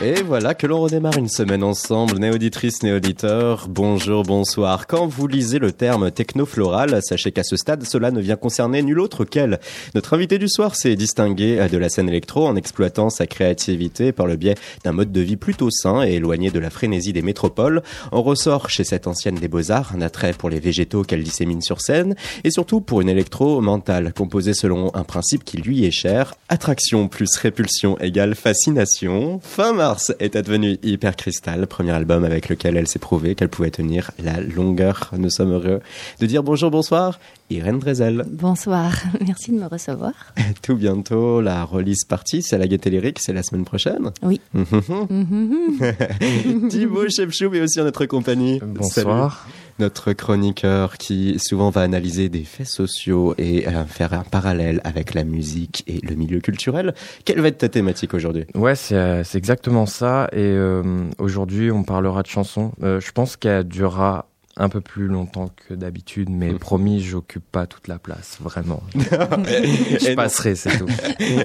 Et voilà que l'on redémarre une semaine ensemble, néauditrices, néauditeurs, bonjour, bonsoir. Quand vous lisez le terme technofloral, sachez qu'à ce stade, cela ne vient concerner nul autre qu'elle. Notre invité du soir s'est distingué de la scène électro en exploitant sa créativité par le biais d'un mode de vie plutôt sain et éloigné de la frénésie des métropoles. On ressort chez cette ancienne des beaux-arts un attrait pour les végétaux qu'elle dissémine sur scène et surtout pour une électro mentale composée selon un principe qui lui est cher, attraction plus répulsion égale fascination. Fin est advenue Hyper Crystal, premier album avec lequel elle s'est prouvé qu'elle pouvait tenir la longueur. Nous sommes heureux de dire bonjour, bonsoir, Irène Drezel. Bonsoir, merci de me recevoir. Tout bientôt, la release partie, c'est la Gaieté Lyrique, c'est la semaine prochaine. Oui. Thibaut Chepchou est aussi en notre compagnie. Bonsoir. Notre chroniqueur qui souvent va analyser des faits sociaux et euh, faire un parallèle avec la musique et le milieu culturel. Quelle va être ta thématique aujourd'hui? Ouais, c'est euh, exactement ça. Et euh, aujourd'hui, on parlera de chansons. je pense qu'elle durera un peu plus longtemps que d'habitude, mais mm. promis, j'occupe pas toute la place, vraiment. je passerai, c'est tout.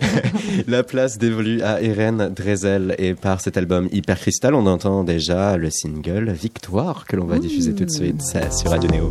la place dévolue à Irène Drezel et par cet album Hyper Crystal, on entend déjà le single Victoire que l'on va diffuser tout de suite sur Radio Néo.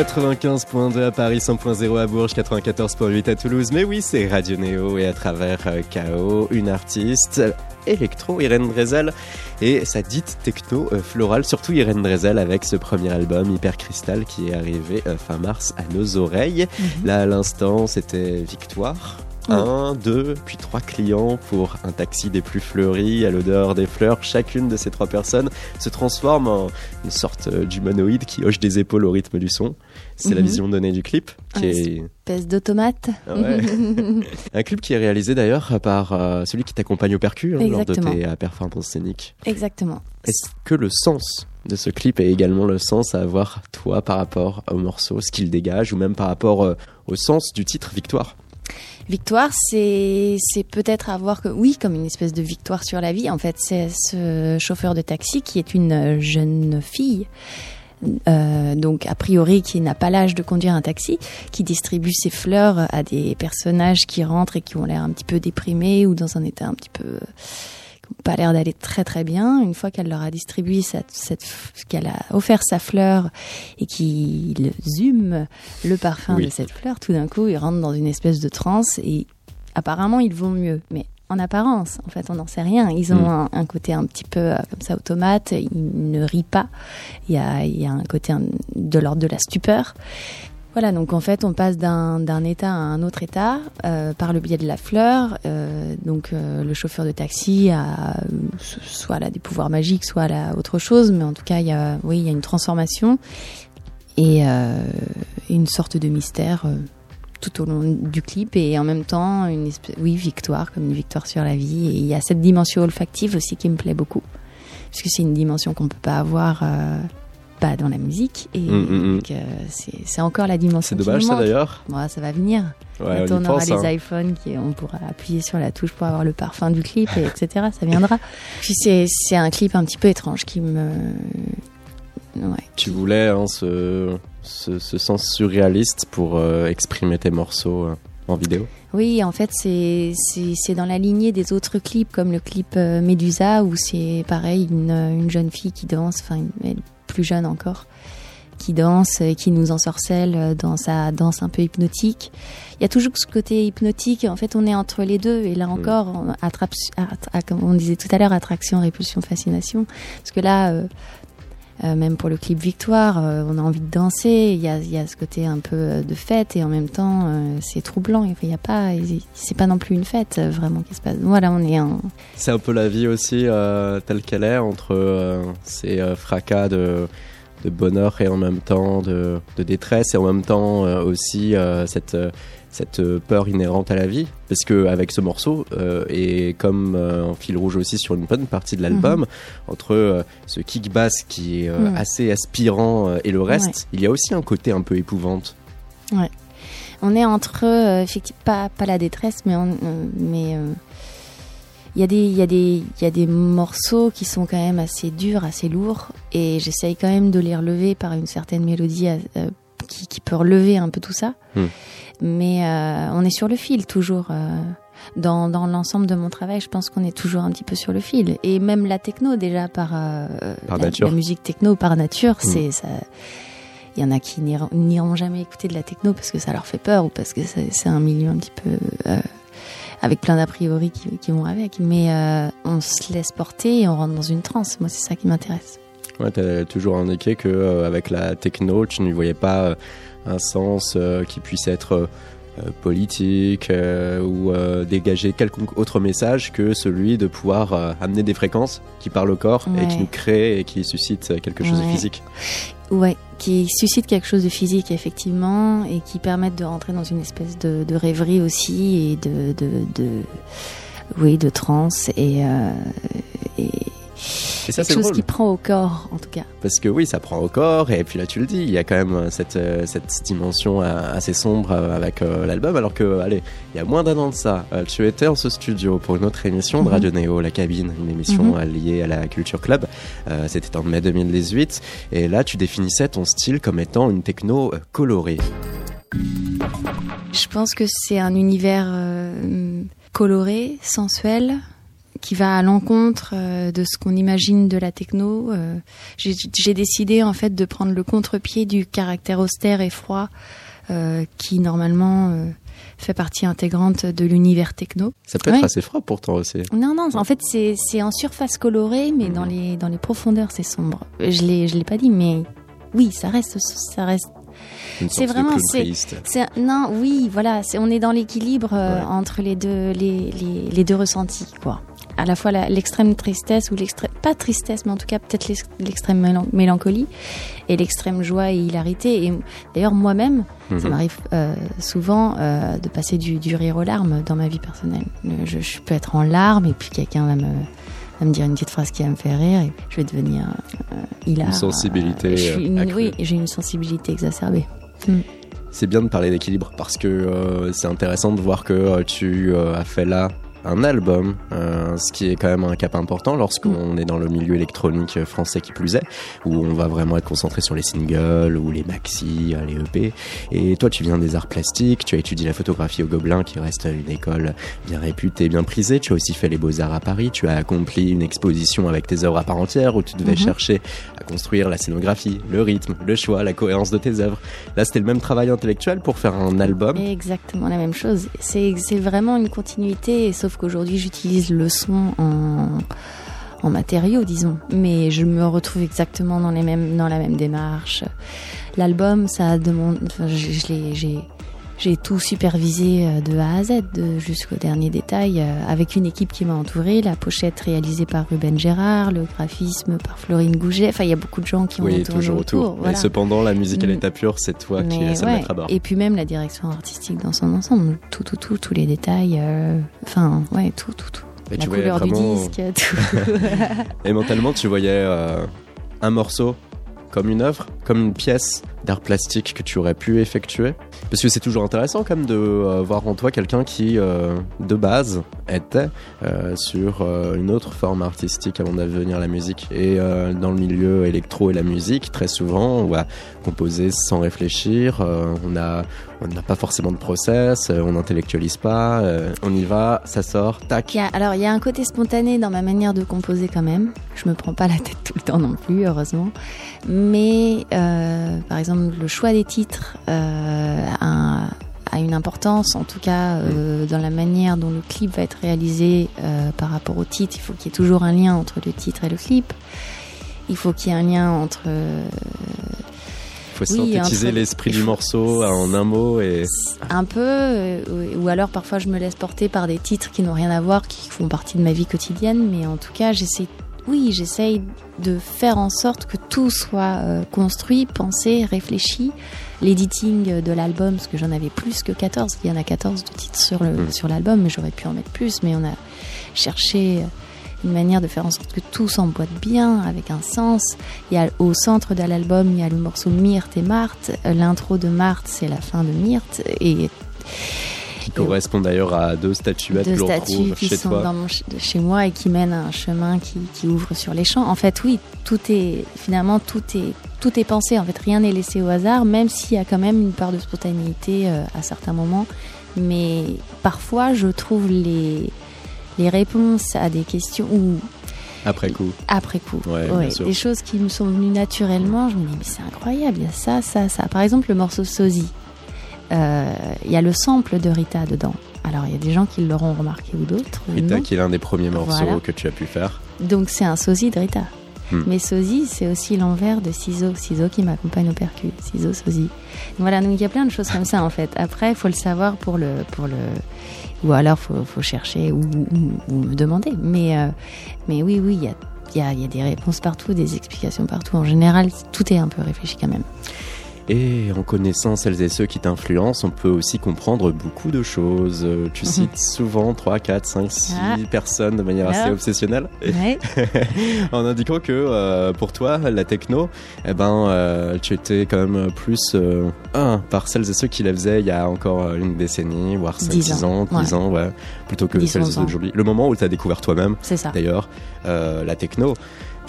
95.2 à Paris, 100.0 à Bourges, 94.8 à Toulouse. Mais oui, c'est Radio Néo et à travers euh, KO, une artiste électro, Irène Drezel, et sa dite techno euh, florale, surtout Irène Drezel avec ce premier album Hyper Crystal qui est arrivé euh, fin mars à nos oreilles. Mhm. Là, à l'instant, c'était Victoire un, deux, puis trois clients pour un taxi des plus fleuris à l'odeur des fleurs. Chacune de ces trois personnes se transforme en une sorte d'humanoïde qui hoche des épaules au rythme du son. C'est la mhm. vision donnée du clip. Qui est... espèce d'automate. Ah un clip qui est réalisé d'ailleurs par euh, celui qui t'accompagne au percu hein, lors de tes euh, performances scéniques. Exactement. Est-ce que le sens de ce clip est également le sens à avoir toi par rapport au morceau, ce qu'il dégage, ou même par rapport euh, au sens du titre Victoire? Victoire, c'est peut-être avoir que oui comme une espèce de victoire sur la vie. En fait, c'est ce chauffeur de taxi qui est une jeune fille. Euh, donc a priori qui n'a pas l'âge de conduire un taxi, qui distribue ses fleurs à des personnages qui rentrent et qui ont l'air un petit peu déprimés ou dans un état un petit peu pas l'air d'aller très très bien. Une fois qu'elle leur a distribué cette, cette qu'elle a offert sa fleur et qu'ils hument le parfum de cette fleur, tout d'un coup, ils rentrent dans une espèce de transe et apparemment ils vont mieux. Mais en apparence, en fait, on n'en sait rien. Ils ont mm. un, côté un petit peu euh, comme ça automate. Ils ne rient pas. Il y a, il y a un côté de l'ordre de la stupeur. Voilà, donc en fait, on passe d'un état à un autre état euh, par le biais de la fleur. Euh, donc euh, le chauffeur de taxi a soit là des pouvoirs magiques, soit là autre chose, mais en tout cas, il y a, oui, il y a une transformation et une sorte de mystère tout au long du clip et en même temps une espèce, oui, victoire, comme une victoire sur la vie. Et il y a cette dimension olfactive aussi qui me plaît beaucoup, puisque c'est une dimension qu'on peut pas avoir pas dans la musique et mm, mm, mm. c'est encore la dimension. C'est dommage ça d'ailleurs. ça va venir. Ouais, on, aura les hein. iPhones qui on pourra appuyer sur la touche pour avoir le parfum du clip et etc. Ça viendra. Puis c'est un clip un petit peu étrange qui me. tu voulais hein, ce, ce, sens surréaliste pour euh, exprimer tes morceaux euh, en vidéo. Oui, en fait, c'est dans la lignée des autres clips, comme le clip euh, Medusa, où c'est pareil, une, une, jeune fille qui danse, enfin, plus jeune encore, qui danse et qui nous ensorcelle dans sa danse un peu hypnotique. Il y a toujours ce côté hypnotique. En fait, on est entre les deux. Et là mm. encore, attrape, comme on disait tout à l'heure, attraction, répulsion, fascination. Parce que là, euh, euh, même pour le clip Victoire, euh, on a envie de danser. Il y a, ce côté un peu de fête et en même temps, c'est troublant. Il y a pas, c'est pas non plus une fête vraiment qui se passe. Voilà, on est un. C'est un peu la vie aussi telle qu'elle est entre ces fracas de bonheur et en même temps de, détresse et en même temps euh, aussi euh, cette cette peur inhérente à la vie parce que avec ce morceau euh, et comme en fil rouge aussi sur une bonne partie de l'album mhm. entre ce kick bass qui est assez aspirant et le reste il y a aussi un côté un peu épouvante ouais on est entre effectivement pas pas la détresse mais mais il y, a des, il, y a des, il y a des morceaux qui sont quand même assez durs, assez lourds, et j'essaye quand même de les relever par une certaine mélodie euh, qui, qui, peut relever un peu tout ça. Hmm. Mais euh, on est sur le fil toujours. Euh, dans, dans l'ensemble de mon travail, je pense qu'on est toujours un petit peu sur le fil. Et même la techno, déjà, par, par la, nature. la, musique techno par nature, hmm. c'est ça. Il y en a qui n'iront jamais écouter de la techno parce que ça leur fait peur ou parce que c'est un milieu un petit peu avec plein d'a priori qui, qui, vont avec. Mais euh, on se laisse porter et on rentre dans une transe. Moi, c'est ça qui m'intéresse. Ouais, tu as toujours indiqué que euh, avec la techno, tu ne voyais pas euh, un sens qui puisse être politique ou dégager quelconque autre message que celui de pouvoir amener des fréquences qui parlent au corps et qui nous créent et qui suscitent quelque chose de physique. Ouais, qui suscite quelque chose de physique effectivement et qui permettent de rentrer dans une espèce de, de rêverie aussi et de, de, de oui de transe et, euh, et et ça, quelque chose qui prend au corps, en tout cas. Parce que oui, ça prend au corps, et puis là, tu le dis, il y a quand même euh, cette, euh, cette dimension euh, assez sombre avec l'album, alors que, allez, il y a moins d'un an de ça, tu étais en ce studio pour une autre émission de mhm. Radio Néo, La Cabine, une émission mhm. liée à la Culture Club. C'était en mai 2018, et là, tu définissais ton style comme étant une techno colorée. Je pense que c'est un univers coloré, sensuel, qui va à l'encontre euh, de ce qu'on imagine de la techno. Euh, j'ai décidé en fait de prendre le contre-pied du caractère austère et froid euh, qui normalement fait partie intégrante de l'univers techno. Ça peut être assez froid pourtant aussi. Non, non, en fait c'est en surface colorée, mais dans, les, dans les profondeurs c'est sombre. Je je l'ai pas dit, mais oui, ça reste, ça reste c'est vraiment c'est non oui voilà c'est on est dans l'équilibre entre les deux les, les, les, deux ressentis quoi à la fois l'extrême tristesse ou l'extrême pas tristesse mais en tout cas peut-être l'extrême mélancolie et l'extrême joie et hilarité et d'ailleurs moi-même ça mhm. m'arrive euh, souvent euh, de passer du, du, rire aux larmes dans ma vie personnelle je, je peux être en larmes et puis quelqu'un va me me dire une petite phrase qui va me faire rire et je vais devenir euh, hilar. Une sensibilité. oui, j'ai une sensibilité exacerbée. Hmm. C'est bien de parler d'équilibre parce que c'est intéressant de voir que tu as fait là un album, euh, ce qui est quand même un cap important lorsqu'on mm. est dans le milieu électronique français qui plus est, où on va vraiment être concentré sur les singles ou les maxi, les EP. Et toi, tu viens des arts plastiques, tu as étudié la photographie au Gobelin, qui reste une école bien réputée, bien prisée. Tu as aussi fait les beaux-arts à Paris, tu as accompli une exposition avec tes œuvres à part entière, où tu devais mm-hmm. chercher à construire la scénographie, le rythme, le choix, la cohérence de tes œuvres. Là, c'était le même travail intellectuel pour faire un album. Exactement la même chose. C'est vraiment une continuité, sauf qu'aujourd'hui j'utilise le son en, en matériaux, disons. Mais je me retrouve exactement dans les mêmes, dans la même démarche. L'album, ça demande, enfin, j'ai, j'ai tout supervisé euh, de A à Z, jusqu'au dernier détail, euh, avec une équipe qui m'a entourée. La pochette réalisée par Ruben Gérard, le graphisme par Florine Gouget. Enfin, il y a beaucoup de gens qui ont Oui, toujours autour. autour. Cependant, la musique à Mm. l'état pur, c'est toi qui Mais de ouais. mettre à bord. Et puis même la direction artistique dans son ensemble, tout, tout, tout, tous les détails. euh, Enfin, ouais, tout, tout, tout. Et la tu couleur vraiment- du disque, tout. Et mentalement, tu voyais euh, un morceau comme une œuvre, comme une pièce d'art plastique que tu aurais pu effectuer Parce que c'est toujours intéressant quand même de euh, voir en toi quelqu'un qui, euh, de base, était euh, sur une autre forme artistique avant de devenir la musique. Et dans le milieu électro et la musique, très souvent, on va composer sans réfléchir, on n'a pas forcément de process, euh, on n'intellectualise pas, euh, on y va, ça sort, tac. Il y a- alors, il y a un côté spontané dans ma manière de composer quand même. Je me prends pas la tête tout le temps non plus, heureusement. Mais, euh, par exemple, le choix des titres euh, a, a une importance, en tout cas, euh, dans la manière dont le clip va être réalisé par rapport au titre. Il faut qu'il y ait toujours un lien entre le titre et le clip. Il faut qu'il y ait un lien entre faut Oui, synthétiser l'esprit du morceau en un mot et un peu, euh, ou alors parfois je me laisse porter par des titres qui n'ont rien à voir, qui font partie de ma vie quotidienne, mais en tout cas, j'essaie, oui, j'essaye de faire en sorte que tout soit euh, construit, pensé, réfléchi. L'editing de l'album, parce que j'en avais plus que 14, il y en a 14 de titres sur le Mhm. sur l'album, mais j'aurais pu en mettre plus, mais on a cherché une manière de faire en sorte que tout s'emboîte bien, avec un sens. Il y a au centre de l'album, il y a le morceau Myrte et Marthe. L'intro de Marthe, c'est la fin de Myrte. Et qui correspond d'ailleurs à deux statuettes deux que l'on statues retrouve qui chez sont toi. dans mon ch- de chez moi et qui mènent à un chemin qui, qui ouvre sur les champs. En fait, oui, tout est finalement tout est tout est pensé. En fait, rien n'est laissé au hasard, même s'il y a quand même une part de spontanéité euh, à certains moments. Mais parfois, je trouve les les réponses à des questions ou Après coup. après coup. Ouais, Ouais, des choses qui me sont venues naturellement. Je me dis, mais c'est incroyable, il y a ça, ça, ça. Par exemple, le morceau Sosie. Euh, Il y a le sample de Rita dedans. Alors, il y a des gens qui l'auront remarqué ou d'autres. Rita non. qui est l'un des premiers morceaux Voilà. que tu as pu faire. Donc, c'est un sosie de Rita. Hmm. Mais sosie, c'est aussi l'envers de ciseaux. Ciseaux qui m'accompagne au percu. Ciseaux, sosie. Voilà, donc il y a plein de choses comme ça, en fait. Après, il faut le savoir pour le, pour le, ou alors faut, faut chercher ou, ou, ou me demander. Mais, euh, mais oui, oui, il y a, y, a, il y a des réponses partout, des explications partout. En général, tout est un peu réfléchi quand même. Et en connaissant celles et ceux qui t'influencent, on peut aussi comprendre beaucoup de choses. Tu cites souvent 3, 4, 5, 6 Ah. personnes de manière assez Ah. obsessionnelle. Ouais. en indiquant que euh, pour toi, la techno, eh ben, euh, tu étais quand même plus euh, un, par celles et ceux qui la faisaient il y a encore une décennie, voire 5, 10 6 ans, ans, 10 ans, ouais, plutôt que 10, celles et 11 ceux d'aujourd'hui. Le moment où tu as découvert toi-même, d'ailleurs, la techno.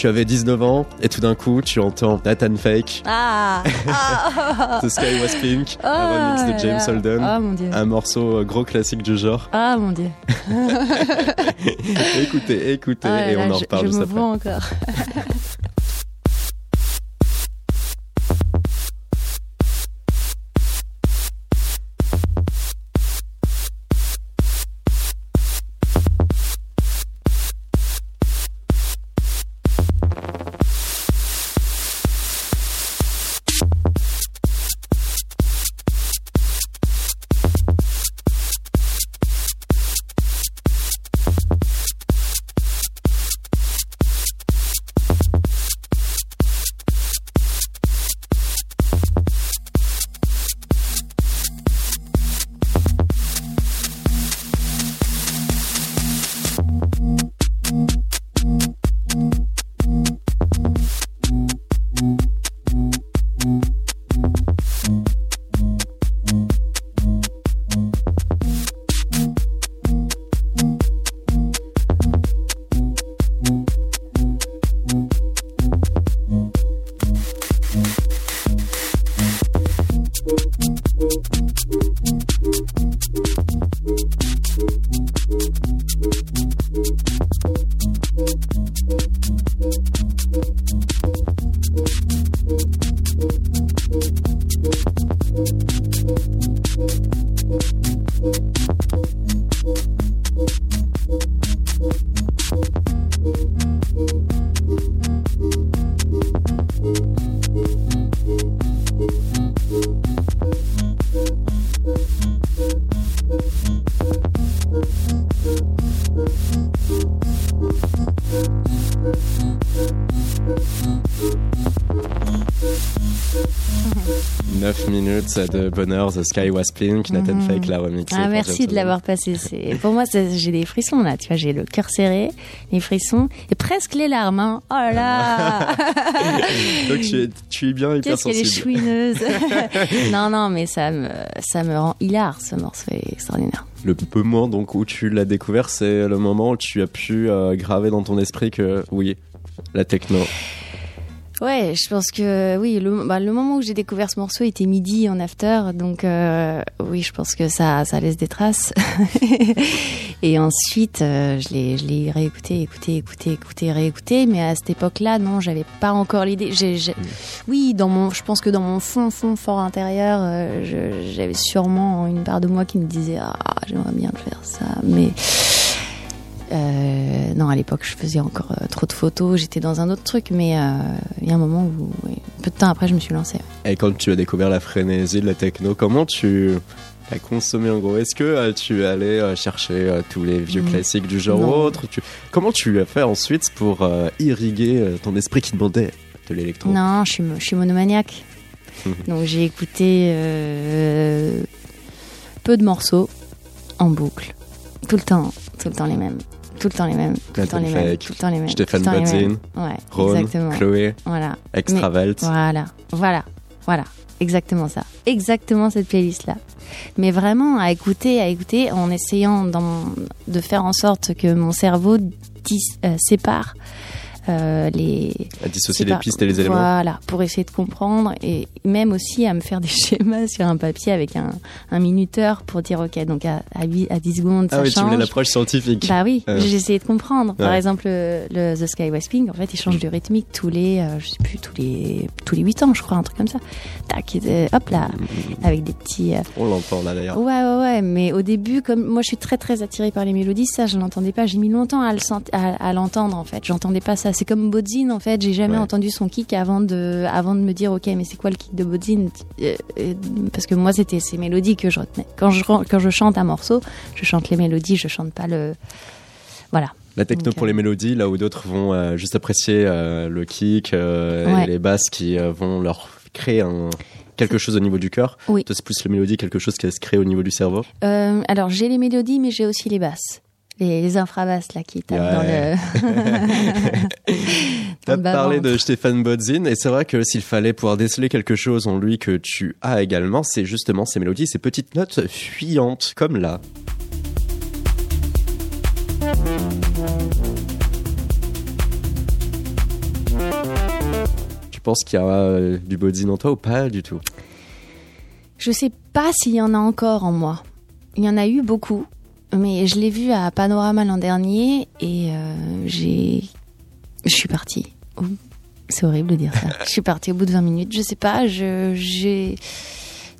Tu avais 19 ans et tout d'un coup tu entends Nathan Fake, Ah, ah, The Sky Was Pink, un ah, remix de là James là. Holden, mon dieu. un morceau euh, gros classique du genre. Ah mon dieu. écoutez, écoutez Ah là et on en je- reparle je juste me après. vois encore. de Bonheur, The Sky Was Pink, Nathan Mhm. Fake l'a remixé. Ah, merci de l'avoir passé. Pour moi, j'ai des frissons là. Tu vois, j'ai le cœur serré, les frissons et presque les larmes. Hein. Oh là là Donc tu es, tu es bien Qu'est-ce qu'elle est chouineuse Non, non, mais ça me, ça me rend hilar. Ce morceau est extraordinaire. Le moment donc où tu l'as découvert, c'est le moment où tu as pu euh, graver dans ton esprit que oui, la techno. Ouais, je pense que oui, le, bah, le moment où j'ai découvert ce morceau était midi en after, donc euh, oui, je pense que ça, ça laisse des traces. et ensuite, euh, je l'ai, je l'ai réécouté, écouté, écouté, écouté, réécouté, mais à cette époque-là, non, j'avais pas encore l'idée. J'ai, j'ai- Oui, dans mon, je pense que dans mon fond, fond, fort intérieur, euh, j'avais sûrement une part de moi qui me disait ah, j'aimerais bien faire ça, mais euh, non, à l'époque, je faisais encore euh, trop de photos. J'étais dans un autre truc, mais euh, il y a un moment où, oui, peu de temps après, je me suis lancée. Et quand tu as découvert la frénésie de la techno, comment tu as consommé en gros? Est-ce que tu es allé euh, chercher tous les vieux Mm. classiques du genre Non. autre? Tu... Comment tu as fait ensuite pour irriguer ton esprit qui demandait de l'électro? Non, je suis, mo- je suis monomaniaque. Donc j'ai écouté euh, peu de morceaux en boucle, tout le temps, tout le temps les mêmes, tout le temps les mêmes, tout le temps les mêmes, tout le temps les mêmes. Stéphane Bodzin. Ouais, Ron, exactement. Chloé, Voilà. Extravelt. Voilà, voilà, voilà, exactement ça, exactement cette playlist là. Mais vraiment à écouter, à écouter, en essayant dans- de faire en sorte que mon cerveau dis- euh, sépare les à dissocier les pistes et les éléments. Voilà, pour essayer de comprendre et même aussi à me faire des schémas sur un papier avec un, un minuteur pour dire ok donc à, à, 8 à 10 secondes Ah ça oui, tu voulais l'approche scientifique. Bah oui, Euh. j'ai essayé de comprendre. Par Ouais. exemple, le, le The Sky Pink, en fait, il change de rythmique tous les, euh, je sais plus, tous les, tous les 8 ans, je crois, un truc comme ça. Tac, euh, hop là, avec des petits. euh, On l'entend là d'ailleurs. Ouais, ouais, ouais. Mais au début, comme moi, je suis très, très attirée par les mélodies, ça, je l'entendais pas. J'ai mis longtemps à le sent- à, à l'entendre, en fait. J'entendais pas ça. C'est comme Bodzin, en fait. J'ai jamais Ouais. entendu son kick avant de, avant de me dire, ok, mais c'est quoi le kick de Bodzin Euh, euh, Parce que moi, c'était ces mélodies que je retenais. Quand je, quand je chante un morceau, je chante les mélodies, je chante pas le. Voilà. La techno pour euh, les mélodies, là où d'autres vont euh, juste apprécier euh, le kick euh, Ouais. et les basses qui euh, vont leur créer un, quelque chose au niveau du cœur. Oui. Toi, c'est plus les mélodies, quelque chose qui se crée au niveau du cerveau? Euh, alors, j'ai les mélodies, mais j'ai aussi les basses. Les, les infrabasses, là, qui tapent Ouais. dans le. T'as parlé de Stéphane Bodzin et c'est vrai que s'il fallait pouvoir déceler quelque chose en lui que tu as également, c'est justement ces mélodies, ces petites notes fuyantes comme là. Tu penses qu'il y a euh, du Bodzin en toi ou pas du tout? Je sais pas s'il y en a encore en moi. Il y en a eu beaucoup, mais je l'ai vu à Panorama l'an dernier et euh, j'ai. Je suis partie. Oh, C'est horrible de dire ça. je suis partie au bout de 20 minutes. Je sais pas, j'ai.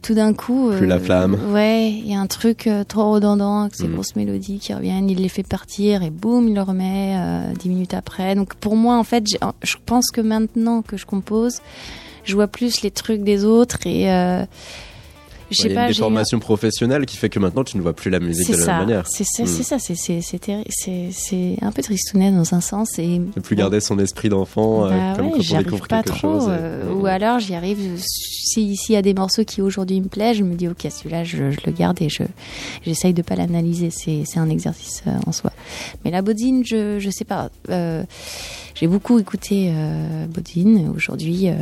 Tout d'un coup. Plus la flamme. Ouais, il y a un truc euh, trop redondant avec ces Mhm. grosses mélodies qui reviennent. Il les fait partir et boum, il le remet euh, 10 minutes après. Donc pour moi, en fait, je pense que maintenant que je compose, je vois plus les trucs des autres et. Euh, y a pas, une j'ai- déformation professionnelle qui fait que maintenant tu ne vois plus la musique de la ça, même manière. c'est ça, Mm. c'est ça, c'est un peu tristounet dans un sens et Ne plus garder son esprit d'enfant euh, Bah comme ouais, quand on découvre pas quelque trop, chose. et- euh, ou alors j'y arrive. Si s'il y a des morceaux qui aujourd'hui me plaisent, je me dis ok celui-là je, je le garde et je j'essaye de pas l'analyser. C'est c'est un exercice euh, en soi. Mais la Bodine, je je sais pas. euh, j'ai beaucoup écouté euh, Bodine. Aujourd'hui, euh,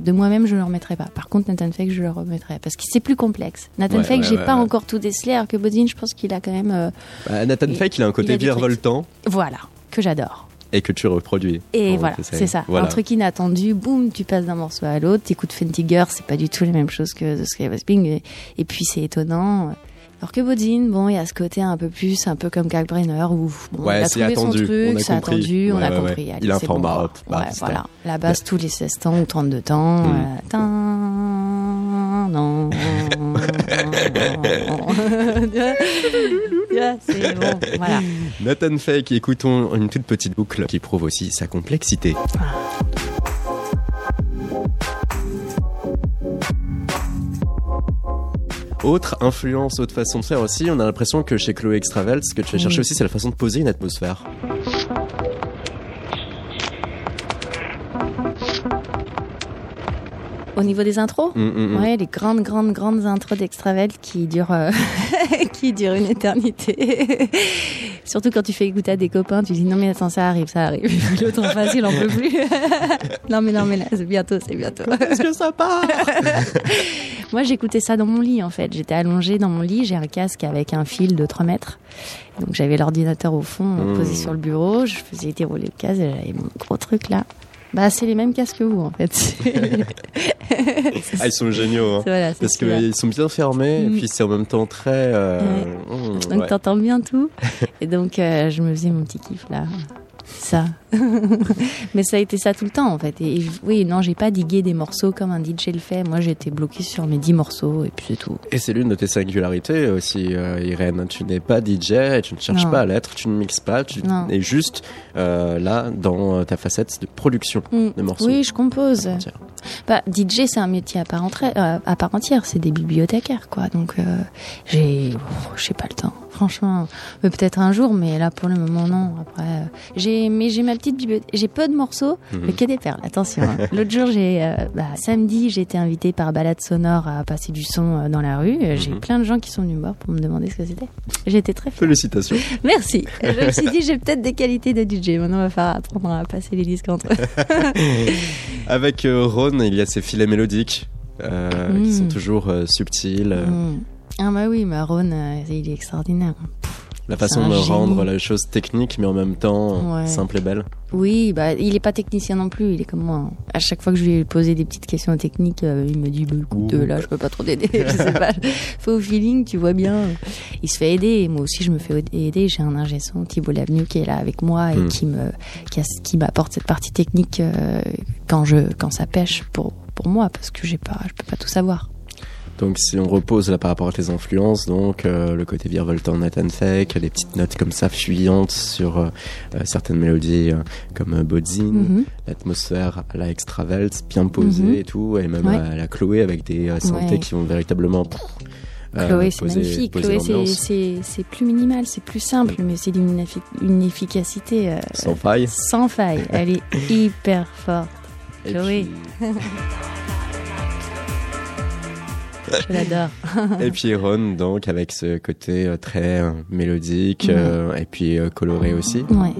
de moi-même, je ne le remettrai pas. Par contre, Nathan Fake, je le remettrai parce que c'est plus complexe. Nathan Ouais, Fake, ouais, j'ai ouais, pas ouais. encore tout décelé, alors que Bodine, je pense qu'il a quand même. euh, Bah, Nathan Il- Fake, il a un il côté a du truc. virevoltant voilà, que j'adore. et que tu reproduis. Et voilà, c'est- ça. voilà. Un truc inattendu, boum, tu passes d'un morceau à l'autre, t'écoutes Fenty Girl, c'est pas du tout la même chose que The Sky Was Pink, et, et puis c'est étonnant. Alors que Bodine, bon, il y a ce côté un peu plus, un peu comme Kalkbrenner, où bon, Ouais, il a trouvé attendu, son truc, on a c'est compris. attendu, on a ouais, ouais. compris. Allez, Il a un format, bon, hop, bah, voilà. La base tous les 16 temps ou 32 temps. Mm. euh, tin, non. c'est bon, voilà. Nathan Fake, écoutons une toute petite boucle qui prouve aussi sa complexité. Autre influence, autre façon de faire aussi, on a l'impression que chez Chloé Extravelt, ce que tu as cherché Oui. aussi, c'est la façon de poser une atmosphère. Au niveau des intros Mm, mm, mm. Ouais, les grandes, grandes, grandes intros d'Extravel qui durent, euh, qui durent une éternité. Surtout quand tu fais écouter à des copains, tu dis non mais attends, ça arrive, ça arrive. L'autre en face, il en peut plus. non mais non mais là, c'est bientôt, c'est bientôt. Est-ce que ça part? Moi, j'écoutais ça dans mon lit, en fait. J'étais allongée dans mon lit, j'ai un casque avec un fil de 3 mètres. Donc, j'avais l'ordinateur au fond, Mmh. posé sur le bureau. Je faisais dérouler le casque et j'avais mon gros truc là. Bah, c'est les mêmes casques que vous, en fait. Ah, ils sont géniaux. hein. voilà, Parce qu'ils sont bien fermés, et Mm. puis c'est en même temps très. euh, Ouais. mm, Donc, ouais. t'entends bien tout. Et donc, euh, je me faisais mon petit kiff là. Ça. Mais ça a été ça tout le temps, en fait. Et, et oui, non, j'ai pas digué des morceaux comme un DJ le fait. Moi, j'étais bloquée sur mes 10 morceaux et puis c'est tout. Et c'est l'une de tes singularités aussi, euh, Irène. Tu n'es pas DJ, et tu ne cherches Non. pas à l'être, tu ne mixes pas, tu Non. es juste euh, là dans ta facette de production Mm. de morceaux. Oui, je compose. Bah, DJ, c'est un métier à part, entière, euh, à part entière. C'est des bibliothécaires, quoi. Donc, euh, j'ai, oh, j'ai pas le temps. Franchement, peut-être un jour, mais là, pour le moment, non. Après, euh, j'ai, mais j'ai ma petite bibliothèque. J'ai peu de morceaux, Mhm. mais que des perles. Attention. hein. L'autre jour, j'ai, euh, bah, samedi, j'ai été invitée par Balade Sonore à passer du son euh, dans la rue. Euh, J'ai Mhm. plein de gens qui sont venus me voir pour me demander ce que c'était. J'ai été très fière. Félicitations. Merci. Je me suis dit, j'ai peut-être des qualités de DJ. Maintenant, on va faire apprendre à passer les disques entre eux. Avec euh, Ron, il y a ces filets mélodiques euh, qui Mm. sont toujours euh, subtils. Mm. Ah bah oui, Maron, euh, il est extraordinaire. La façon de génie. rendre la chose technique, mais en même temps Ouais. simple et belle. Oui, bah il est pas technicien non plus, il est comme moi. À chaque fois que je lui ai posé des petites questions techniques, euh, il me dit bah, écoute, Ouh. euh, là je peux pas trop t'aider, je sais pas. Fais au feeling, tu vois bien. Il se fait aider, moi aussi je me fais aider. J'ai un ingé son Thibault Lavenu qui est là avec moi et Mm. qui me qui, m'apporte cette partie technique euh, quand je quand ça pêche pour pour moi parce que j'ai pas je peux pas tout savoir. Donc si on repose là par rapport à tes influences, donc euh, le côté virevoltant Nathan Fake, des petites notes comme ça fuyantes sur euh, euh, certaines mélodies euh, comme Bodzin, Mhm. l'atmosphère à la Extravelt bien posée Mhm. et tout, et même Ouais. à la Chloé avec des synthés Ouais. qui vont véritablement Chloé, c'est magnifique. Chloé, c'est- plus minimal, c'est plus simple, mais c'est d'une une efficacité sans faille. sans faille. Elle est hyper forte. Chloé. Je l'adore. et puis Ron, donc avec ce côté euh, très euh, mélodique euh, et puis coloré aussi. Ouais.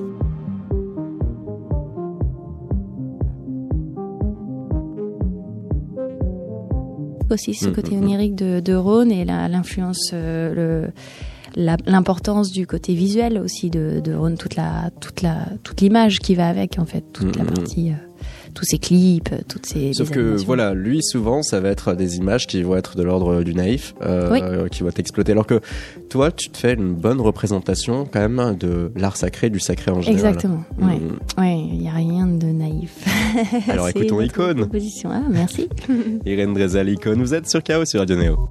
Aussi ce Mhm, côté mhm. onirique de, de Rhône et l'influence, euh, l'importance du côté visuel aussi de, de Rhône, toute la, toute la, toute l'image qui va avec en fait, toute la partie, euh, tous ces clips, toutes ces. Sauf que voilà, lui souvent ça va être des images qui vont être de l'ordre du naïf, euh, Oui. qui vont t'exploiter. Alors que toi, tu te fais une bonne représentation quand même de l'art sacré, du sacré en général. Exactement. Ouais. Mm. Ouais, il n'y a rien de naïf. Alors écoutons votre Icône. proposition. Ah, merci. Irène Drezal, Icône, vous êtes sur Chaos sur Radio Néo.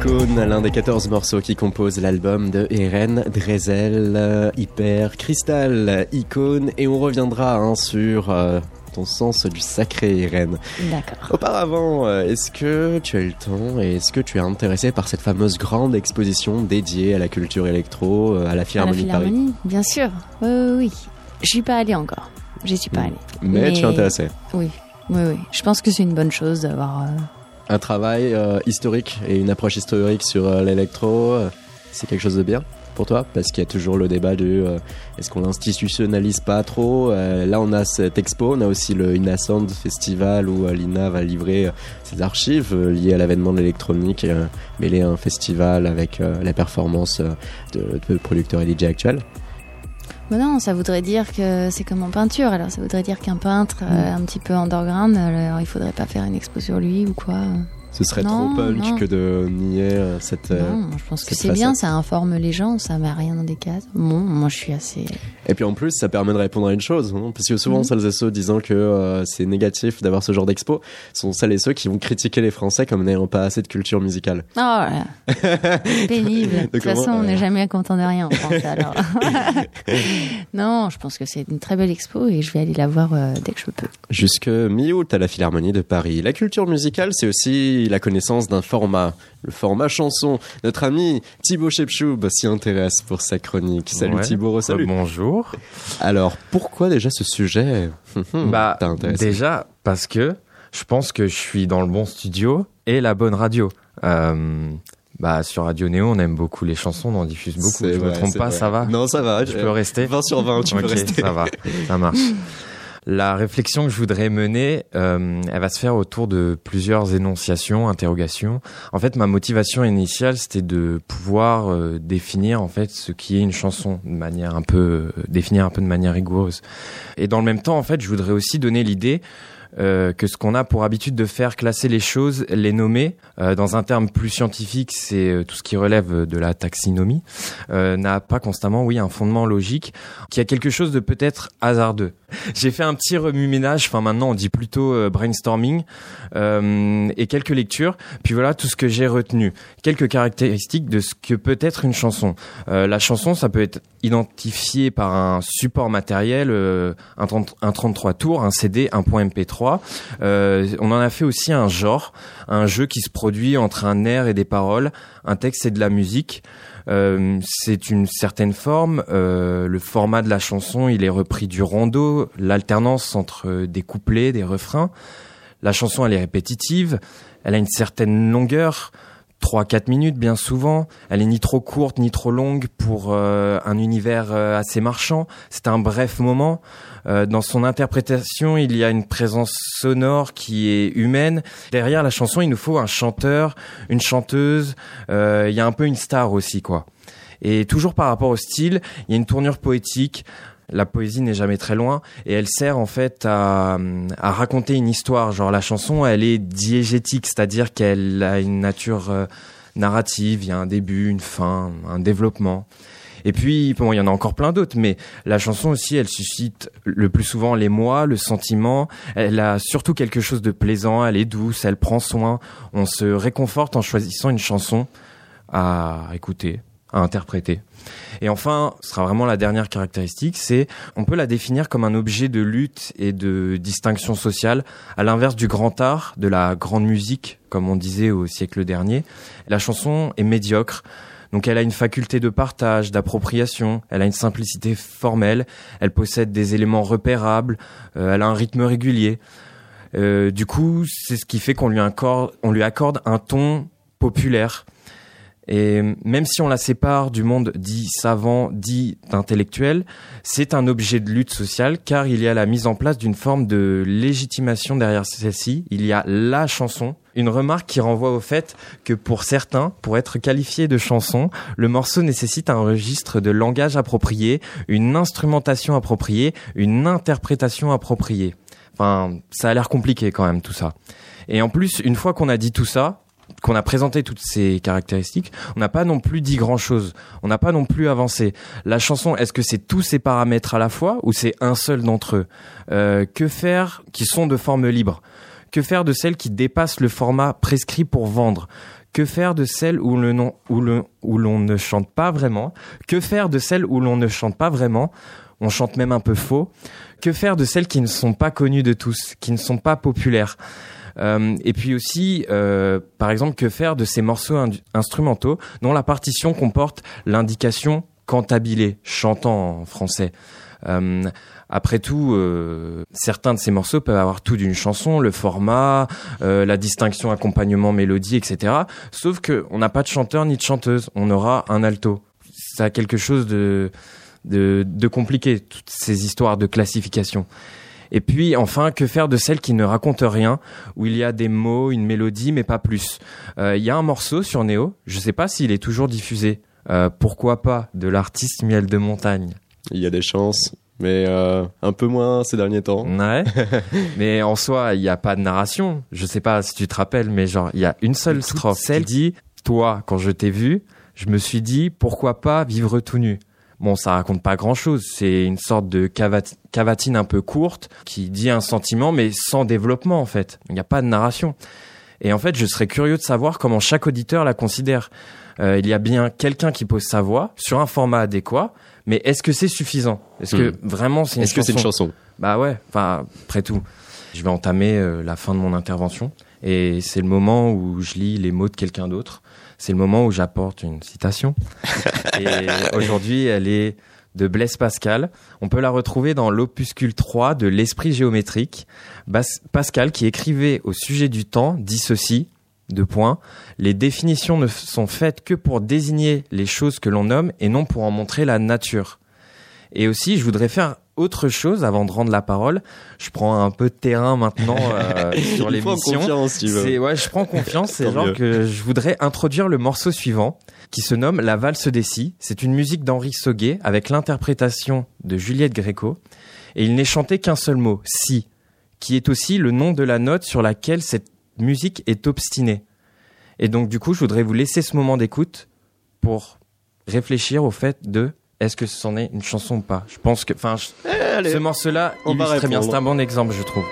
Icône, l'un des 14 morceaux qui composent l'album de Eren Drezel, Hyper Crystal, Icône, et on reviendra hein, sur euh, ton sens du sacré Eren. D'accord. Auparavant, euh, est-ce que tu as eu le temps et est-ce que tu es intéressé par cette fameuse grande exposition dédiée à la culture électro, euh, à la Philharmonie, à la Philharmonie, bien sûr. Oui, oui, oui. Je suis pas allée encore. J'y suis pas Mm. allée. Mais, tu es intéressé. Oui, oui, oui. Je pense que c'est une bonne chose d'avoir. euh, Un travail euh, historique et une approche historique sur euh, l'électro, euh, c'est quelque chose de bien pour toi Parce qu'il y a toujours le débat de euh, est-ce qu'on l'institutionnalise pas trop Euh, Là, on a cette expo, on a aussi le Inasound Festival où euh, l'INA va livrer ses archives liées à l'avènement de l'électronique, euh, mêler un festival avec la performance de, de producteurs et DJ actuels. Mais non, ça voudrait dire que c'est comme en peinture. Alors, ça voudrait dire qu'un peintre Mm. euh, un petit peu underground, alors il faudrait pas faire une expo sur lui ou quoi. Ce serait Non, trop punk non. que de nier euh, cette... euh, non, je pense que c'est bien, ça informe les gens, ça met rien dans des cases. Bon, moi je suis assez. Et puis en plus, ça permet de répondre à une chose, hein, parce que souvent, Mhm. celles et ceux disant que euh, c'est négatif d'avoir ce genre d'expo sont celles et ceux qui vont critiquer les Français comme n'ayant pas assez de culture musicale. Oh là. Pénible. De toute façon, on n'est jamais content de rien en France alors. non, je pense que c'est une très belle expo et je vais aller la voir euh, dès que je peux. Jusque mi-août à la Philharmonie de Paris. La culture musicale, c'est aussi la connaissance d'un format, le format chanson. Notre ami Thibaut Chepchoub s'y intéresse pour sa chronique. Salut Ouais. Thibaut, salut. Bonjour. Alors, pourquoi déjà ce sujet? Bah, déjà parce que je pense que je suis dans le bon studio et la bonne radio. Euh, bah, sur Radio Néo, on aime beaucoup les chansons, on en diffuse beaucoup. Je me vrai, trompe pas, vrai. ça va? Non, ça va. Je peux rester? 20 sur 20, tu peux rester. ça va, ça marche. La réflexion que je voudrais mener, euh, elle va se faire autour de plusieurs énonciations, interrogations. En fait, ma motivation initiale, c'était de pouvoir euh, définir en fait ce qui est une chanson de manière un peu euh, définir un peu de manière rigoureuse. Et dans le même temps, en fait, je voudrais aussi donner l'idée euh, que ce qu'on a pour habitude de faire, classer les choses, les nommer, euh, dans un terme plus scientifique, c'est euh, tout ce qui relève de la taxinomie, euh, n'a pas constamment, oui, un fondement logique, qui a quelque chose de peut-être hasardeux. J'ai fait un petit remue-ménage, enfin maintenant on dit plutôt brainstorming, et quelques lectures, puis voilà tout ce que j'ai retenu. Quelques caractéristiques de ce que peut être une chanson. La chanson, ça peut être identifié par un support matériel, un, 30 un 33 tours, un CD, un point MP3. Euh, on en a fait aussi un genre, un jeu qui se produit entre un air et des paroles, un texte et de la musique. Euh, c'est une certaine forme. Euh, le format de la chanson, il est repris du rondo, l'alternance entre des couplets, des refrains. La chanson, elle est répétitive, elle a une certaine longueur, 3-4 minutes bien souvent. Elle est ni trop courte ni trop longue pour euh, un univers euh, assez marchand. C'est un bref moment. Euh, dans son interprétation, il y a une présence sonore qui est humaine. Derrière la chanson, il nous faut un chanteur, une chanteuse. Il y a un peu une star aussi, quoi. Et toujours par rapport au style, il y a une tournure poétique. La poésie n'est jamais très loin et elle sert en fait à, raconter une histoire. Genre la chanson, elle est diégétique, c'est-à-dire qu'elle a une nature euh, narrative. Il y a un début, une fin, un développement. Et puis, bon, il y en a encore plein d'autres, mais la chanson aussi, elle suscite le plus souvent l'émoi, le sentiment. Elle a surtout quelque chose de plaisant, elle est douce, elle prend soin. On se réconforte en choisissant une chanson à écouter, à interpréter. Et enfin, ce sera vraiment la dernière caractéristique, c'est on peut la définir comme un objet de lutte et de distinction sociale, à l'inverse du grand art, de la grande musique, comme on disait au siècle dernier. La chanson est médiocre. Donc elle a une faculté de partage, d'appropriation, elle a une simplicité formelle, elle possède des éléments repérables, euh, elle a un rythme régulier. Euh, du coup, c'est ce qui fait qu'on lui lui accorde un ton populaire. Et même si on la sépare du monde dit savant, dit intellectuel, c'est un objet de lutte sociale car il y a la mise en place d'une forme de légitimation derrière celle-ci. Il y a la chanson. Une remarque qui renvoie au fait que pour certains, pour être qualifié de chanson, le morceau nécessite un registre de langage approprié, une instrumentation appropriée, une interprétation appropriée. Enfin, ça a l'air compliqué quand même tout ça. Et en plus, une fois qu'on a dit tout ça, qu'on a présenté toutes ces caractéristiques, on n'a pas non plus dit grand-chose. On n'a pas non plus avancé. La chanson, est-ce que c'est tous ces paramètres à la fois ou c'est un seul d'entre eux? Euh, Que faire qui sont de forme libre? Que faire de celles qui dépassent le format prescrit pour vendre? Que faire de celles où le nom, où le, où l'on ne chante pas vraiment? Que faire de celles où l'on ne chante pas vraiment? On chante même un peu faux. Que faire de celles qui ne sont pas connues de tous, qui ne sont pas populaires? Et puis aussi, euh, par exemple, que faire de ces morceaux instrumentaux dont la partition comporte l'indication cantabilé, chantant en français. Euh, après tout, euh, certains de ces morceaux peuvent avoir tout d'une chanson, le format, euh, la distinction accompagnement mélodie, etc. Sauf que on n'a pas de chanteur ni de chanteuse, on aura un alto. Ça a quelque chose de compliqué, toutes ces histoires de classification. Et puis enfin, que faire de celles qui ne racontent rien, où il y a des mots, une mélodie, mais pas plus. Euh, il y a un morceau sur Néo, je sais pas s'il est toujours diffusé. Euh, pourquoi pas de l'artiste Miel de Montagne. Il y a des chances mais euh, un peu moins ces derniers temps. Ouais. mais en soi, il n'y a pas de narration. Je sais pas si tu te rappelles, mais genre, il y a une seule strophe. Celle dit, toi, quand je t'ai vu, je me suis dit, pourquoi pas vivre tout nu? Bon, ça raconte pas grand chose. C'est une sorte de cavatine un peu courte qui dit un sentiment, mais sans développement, en fait. Il n'y a pas de narration. Et en fait, je serais curieux de savoir comment chaque auditeur la considère. Euh, il y a bien quelqu'un qui pose sa voix sur un format adéquat, mais est-ce que c'est suffisant? Est-ce que hmm. vraiment c'est une Est-ce que c'est une chanson? Bah ouais, enfin après tout. Je vais entamer euh, la fin de mon intervention et c'est le moment où je lis les mots de quelqu'un d'autre. C'est le moment où j'apporte une citation. et aujourd'hui, elle est de Blaise Pascal. On peut la retrouver dans l'opuscule 3 de l'esprit géométrique. Pascal, qui écrivait au sujet du temps, dit ceci, deux points, les définitions ne sont faites que pour désigner les choses que l'on nomme et non pour en montrer la nature. Et aussi, je voudrais faire autre chose avant de rendre la parole. Je prends un peu de terrain maintenant euh, sur l'émission. C'est ouais, je prends confiance. C'est genre que je voudrais introduire le morceau suivant, qui se nomme La valse des si. C'est une musique d'Henri Sauguet avec l'interprétation de Juliette Gréco, et il n'est chanté qu'un seul mot, si, qui est aussi le nom de la note sur laquelle cette musique est obstinée. Et donc du coup, je voudrais vous laisser ce moment d'écoute pour réfléchir au fait de est-ce que c'en est une chanson ou pas? Je pense que, enfin, eh, ce morceau-là illustre très bien. C'est un bon exemple, je trouve.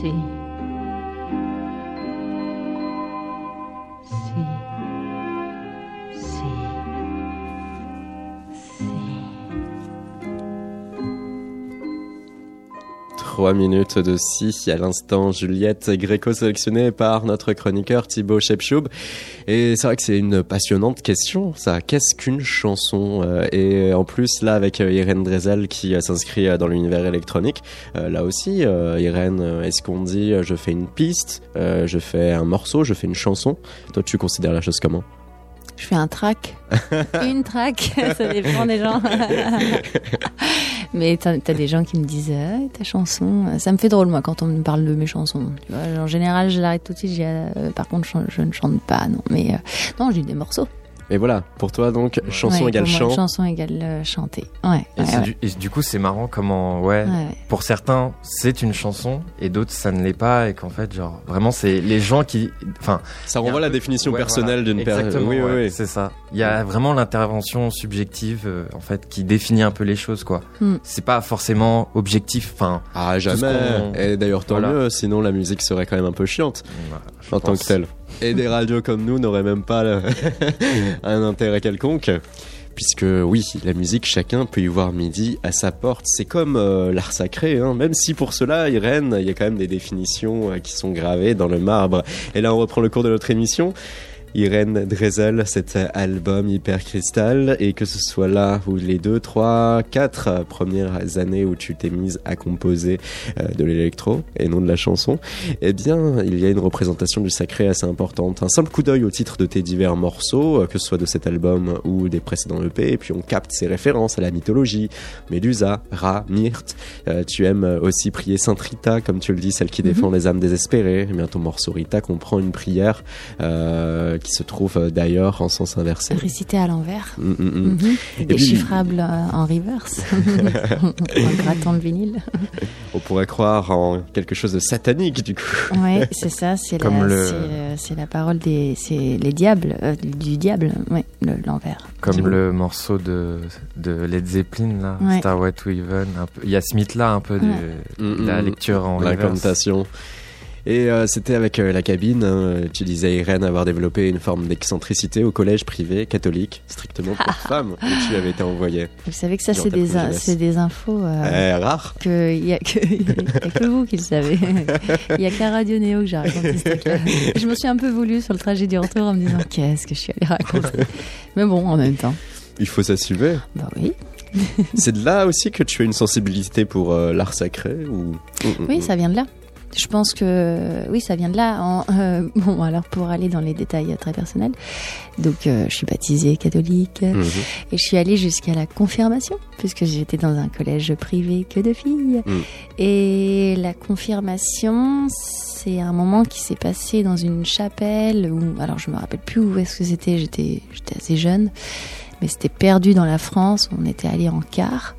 Sí. Trois minutes de si à l'instant Juliette Gréco sélectionnée par notre chroniqueur Thibaut Shepchoub. Et c'est vrai que c'est une passionnante question, ça. Qu'est-ce qu'une chanson euh, Et en plus, là, avec euh, Irène Drezel qui euh, s'inscrit dans l'univers électronique, là aussi, Irène, est-ce qu'on dit je fais une piste, je fais un morceau, je fais une chanson? Toi, tu considères la chose comment? Je fais un track. Une track, ça dépend des gens. Mais t'as as des gens qui me disent ah, ta chanson. Ça me fait drôle, moi, quand on me parle de mes chansons. En général, je l'arrête tout de suite. euh, par contre, je, je ne chante pas, non. Mais euh, non, j'ai des morceaux. Et voilà, pour toi donc, chanson Ouais, égale moi, chant. Chanson égale euh, chanter. Ouais. Et, ouais, c'est ouais. du, et du coup, c'est marrant comment, ouais, Ouais. pour certains, c'est une chanson et d'autres, ça ne l'est pas et qu'en fait, genre, vraiment, c'est les gens qui, enfin, Ça renvoie un la peu- définition ouais, personnelle voilà. d'une personne. Exactement, Oui, oui, ouais, oui. c'est ça. Il y a vraiment l'intervention subjective, euh, en fait, qui définit un peu les choses, quoi. Hmm. C'est pas forcément objectif, enfin, Ah, jamais. Et d'ailleurs, tant Voilà. mieux, sinon la musique serait quand même un peu chiante en tant que telle. Et des radios comme nous n'auraient même pas le- un intérêt quelconque. Puisque oui, la musique, chacun peut y voir midi à sa porte. C'est comme euh, l'art sacré, hein. même si pour cela, Irène, il y a quand même des définitions euh, qui sont gravées dans le marbre. Et là, on reprend le cours de notre émission. Irène Drezel, cet album Hyper Cristal, et que ce soit là ou les deux, trois, quatre premières années où tu t'es mise à composer euh, de l'électro et non de la chanson, eh bien, il y a une représentation du sacré assez importante. Un simple coup d'œil au titre de tes divers morceaux, euh, que ce soit de cet album ou des précédents EP, et puis on capte ces références à la mythologie, Médusa, Ra, Myrte. Euh, tu aimes aussi prier Sainte Rita, comme tu le dis, celle qui défend les âmes désespérées. Eh bien, ton morceau Rita comprend une prière euh, qui se trouve euh, d'ailleurs en sens inversé. Récité à l'envers. Mm, mm, mm. Mhm. puis- Déchiffrable euh, en reverse. en grattant le vinyle. On pourrait croire en quelque chose de satanique, du coup. Ouais, c'est ça, c'est la, le- c'est, euh, la parole des, c'est les diables, euh, du, diable, ouais, le- l'envers. Comme le morceau de, de Led Zeppelin, là, Ouais. Starway to Heaven. Il y a ce mythe-là, un peu, du- Mm, de la lecture en reverse. L'incantation. Et euh, c'était avec euh, la cabine, hein, tu disais Irène avoir développé une forme d'excentricité au collège privé catholique, strictement pour femmes, où tu avais été envoyé. Vous savez que ça, c'est des, c'est infos euh, Eh, rare. que il y a que, y a que vous qui le savez. Il y a qu'à Radio Néo que j'ai raconté ce truc-là. Je me suis un peu voulu sur le trajet du retour en me disant qu'est-ce que je suis allée raconter? Mais bon, en même temps, Il faut s'assumer. bah oui. C'est de là aussi que tu as une sensibilité pour euh, l'art sacré ou... Oui, ça vient de là. Je pense que oui, ça vient de là. En- euh, bon, alors pour aller dans les détails très personnels, donc euh, je suis baptisée catholique Mhm. et je suis allée jusqu'à la confirmation puisque j'étais dans un collège privé que de filles. Mm. Et la confirmation, c'est un moment qui s'est passé dans une chapelle où, alors je me rappelle plus où est-ce que c'était. J'étais, j'étais assez jeune. Mais c'était perdu dans la France, on était allé en car